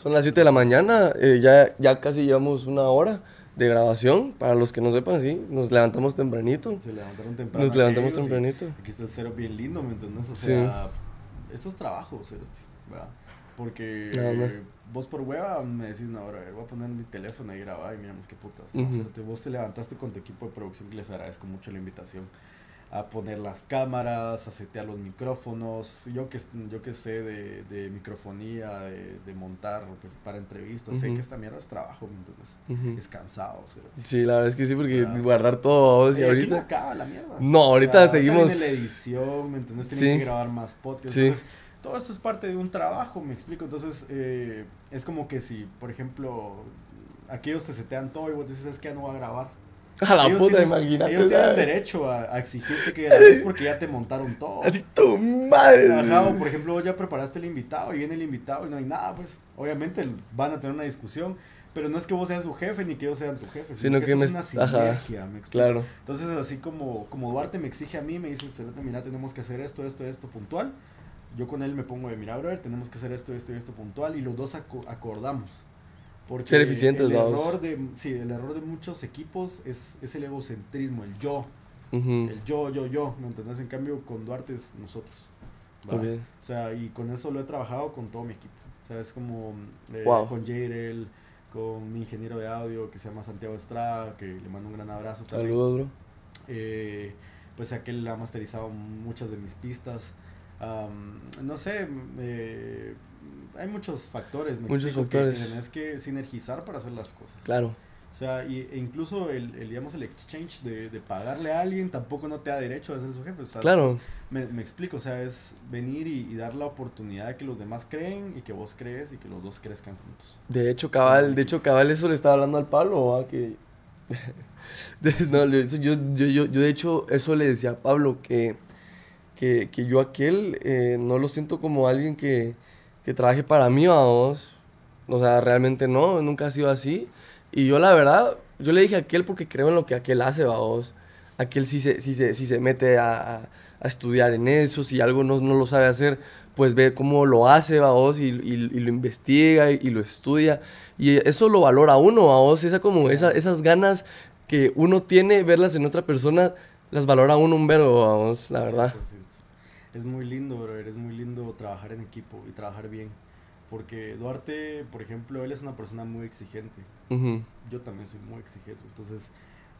son las 7 de la mañana, eh, ya, ya casi llevamos una hora de grabación, para los que no sepan, sí, nos levantamos tempranito, Se levantaron temprano. nos levantamos tempranito. Aquí está el cero bien lindo, ¿me entiendes? O Sí. sea, esto es trabajo, cerote, ¿verdad? Porque No, no. eh, vos por hueva me decís, no, bro, voy a poner mi teléfono y grabar y miramos qué putas. Cerote, Vos te levantaste con tu equipo de producción, que les agradezco mucho la invitación. A poner las cámaras, a setear los micrófonos. Yo que, yo que sé de, de microfonía, de, de montar pues, para entrevistas, sé que esta mierda es trabajo, ¿me entiendes? Es cansado. Sí, la verdad es que sí, porque guardar todo, y aquí no ahorita... acaba la mierda. No, ahorita seguimos- viene la edición, ¿me entendés? Tienen Sí. que grabar más podcasts. Sí. Entonces, todo esto es parte de un trabajo, me explico. Entonces, eh, es como que si, por ejemplo, aquellos te setean todo y vos dices, es que ya no va a grabar. (laughs) A la Ellos puta, tienen- imagínate. Ellos tienen derecho a, a exigirte que grabes (laughs) porque ya te montaron todo. Así tu madre. Ajá, o por ejemplo, vos ya preparaste el invitado y viene el invitado y no hay nada, pues obviamente van a tener una discusión, pero no es que vos seas su jefe ni que ellos sean tu jefe, sino, Sino que, que me es una sinergia, me explico. Claro. Entonces, así como, como Duarte me exige a mí, me dice, "Cerote, mira, tenemos que hacer esto, esto, esto puntual. Yo con él me pongo de, mira, brother, tenemos que hacer esto, esto y esto puntual. Y los dos aco- acordamos. Porque Ser eficientes, el vamos. error de Sí, el error de muchos equipos es, es el egocentrismo, el yo. El yo, yo, yo, ¿me entendés? En cambio, con Duarte es nosotros. ¿va? Ok. O sea, y con eso lo he trabajado con todo mi equipo. O sea, es como eh, Wow. con Jairel, con mi ingeniero de audio que se llama Santiago Estrada, que le mando un gran abrazo. Saludos, bro. Eh, pues aquel ha masterizado muchas de mis pistas. No sé, eh, hay muchos factores. me Muchos explico, que- factores. Que tenés que sinergizar para hacer las cosas. Claro. O sea, y, e incluso el, el, digamos, el exchange de, de pagarle a alguien tampoco no te da derecho a ser su jefe. O sea, Claro. me, me explico, o sea, es venir y, y dar la oportunidad de que los demás creen y que vos crees y que los dos crezcan juntos. De hecho, cabal, de hecho, cabal, eso le estaba hablando al Pablo, que... (laughs) de- no, yo, yo, yo, yo, de hecho, eso le decía a Pablo, que, que, que yo aquel eh, no lo siento como alguien que, que trabaje para mí, vamos. O sea, realmente no, nunca ha sido así. Y yo, la verdad, yo le dije a aquel porque creo en lo que aquel hace, vamos. Aquel sí se, sí se, sí se mete a, a- a estudiar en eso, si algo no, no lo sabe hacer, pues ve cómo lo hace, vamos, y, y, y lo investiga y, y lo estudia. Y eso lo valora uno, vamos, esa como esa, esas ganas que uno tiene, verlas en otra persona, las valora uno un verbo, vamos, la verdad. 100%. Es muy lindo, brother, es muy lindo trabajar en equipo y trabajar bien. Porque Duarte, por ejemplo, él es una persona muy exigente. Yo también soy muy exigente. Entonces,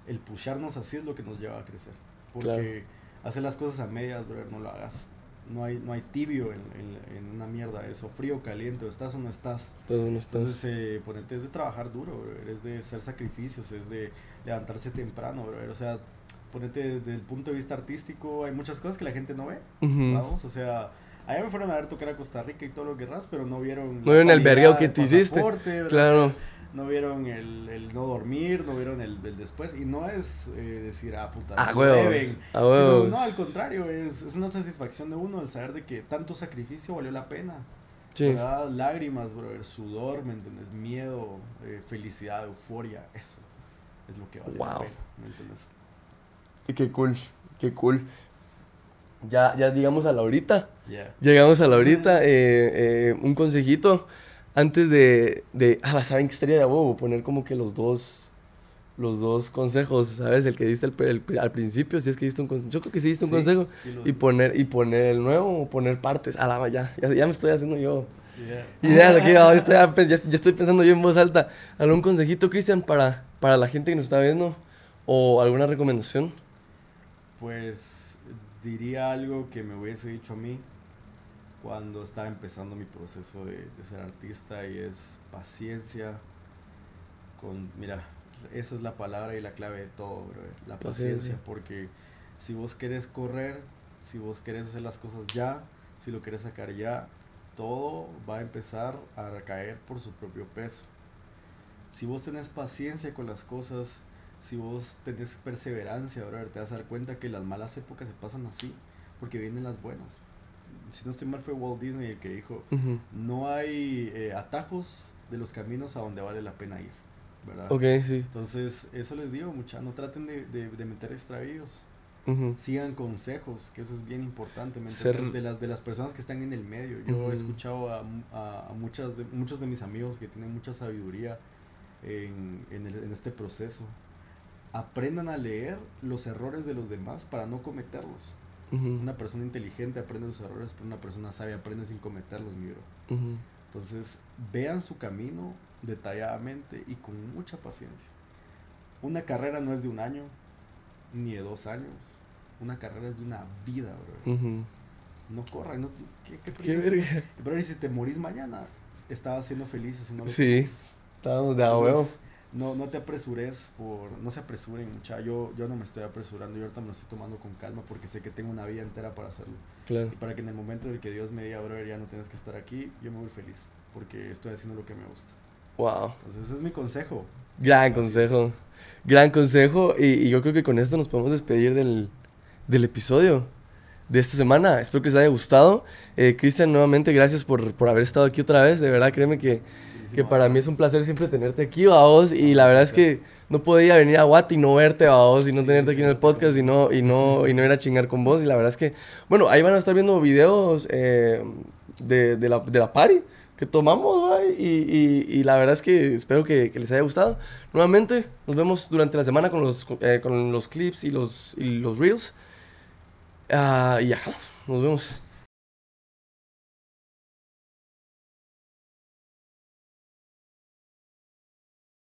el pusharnos así es lo que nos lleva a crecer. Porque Claro. hacer las cosas a medias, brother, no lo hagas. No hay, no hay tibio en, en- en una mierda eso. Frío, caliente, o estás o no estás. Entonces, no estás- Entonces, eh, ponerte es de trabajar duro, brother, es de hacer sacrificios, es de levantarse temprano, brother. O sea, ponete desde el punto de vista artístico, hay muchas cosas que la gente no ve, Ujú. vamos, o sea, allá me fueron a ver tocar a Costa Rica y todo lo que ras, pero no vieron... No vieron el vergueo que te hiciste. Claro, No vieron el, el no dormir, no vieron el, el después, y no es eh, decir, ah, puta, huevo, deben, sino, no, al contrario, es, es una satisfacción de uno el saber de que tanto sacrificio valió la pena. Lágrimas, brother, sudor, ¿me entiendes? Miedo, eh, felicidad, euforia, eso es lo que vale la pena, ¿me entiendes? Qué cool, qué cool. Ya, ya llegamos a la horita. Yeah. Llegamos a la horita. eh, eh, un consejito antes de, de, ah, ¿saben qué estaría de huevo? Poner como que los dos, los dos consejos, ¿sabes? El que diste al, el- al principio, si es que diste un consejo, yo creo que sí diste un Sí, consejo, sí y poner, y poner el nuevo, o poner partes, ah, la, ya, ya, ya me estoy haciendo yo Yeah. ideas aquí, (laughs) ahora estoy, ya, ya- ya estoy pensando yo en voz alta, ¿algún consejito, Cristian, para, para la gente que nos está viendo? ¿O alguna recomendación? Pues diría algo que me hubiese dicho a mí cuando estaba empezando mi proceso de, de ser artista y es paciencia con, mira, esa es la palabra y la clave de todo, bro, la Paciencia. paciencia, porque si vos querés correr, si vos querés hacer las cosas ya, si lo querés sacar ya, todo va a empezar a recaer por su propio peso. Si vos tenés paciencia con las cosas, si vos tenés perseverancia, brother, te vas a dar cuenta que las malas épocas se pasan así, porque vienen las buenas. Si no estoy mal fue Walt Disney el que dijo, no hay eh, atajos de los caminos a donde vale la pena ir, ¿verdad? Ok, sí. Entonces, eso les digo, mucha, no traten de, de, de meter extravíos, sigan consejos, que eso es bien importante. De las, de las personas que están en el medio. Yo he escuchado a, a, a muchas de, muchos de mis amigos que tienen mucha sabiduría en, en, el- en este proceso. Aprendan a leer los errores de los demás para no cometerlos. Una persona inteligente aprende los errores, pero una persona sabia aprende sin cometerlos, mi bro. Entonces, vean su camino detalladamente y con mucha paciencia. Una carrera no es de un año, ni de dos años. Una carrera es de una vida, bro. No corran, no, ¿qué, qué Qué verga. Bro, y si te morís mañana, estabas siendo feliz haciendo lo Sí, estábamos de huevo. No, no te apresures por, no se apresuren, mucha. Yo, yo no me estoy apresurando, yo ahorita me lo estoy tomando con calma porque sé que tengo una vida entera para hacerlo. Claro. Y para que en el momento en el que Dios me diga, brother, ya no tienes que estar aquí, yo me voy feliz. Porque estoy haciendo lo que me gusta. Wow. Entonces, ese es mi consejo. Gran Así es. consejo. Gran consejo. Y, y yo creo que con esto nos podemos despedir del, del episodio de esta semana. Espero que les haya gustado. Eh, Cristian, nuevamente, gracias por, por haber estado aquí otra vez. De verdad, créeme que, que para mí es un placer siempre tenerte aquí, vos Y la verdad es que no podía venir a Guati y no verte, vos y no Sí, tenerte aquí en el podcast y no, y, no, y no ir a chingar con vos. Y la verdad es que, bueno, ahí van a estar viendo videos eh, de, de, la, de la party que tomamos, ¿va? y, y, y la verdad es que espero que, que les haya gustado. Nuevamente, nos vemos durante la semana con los, eh, con los clips y los, y los reels. Ah, y ajá, nos vemos.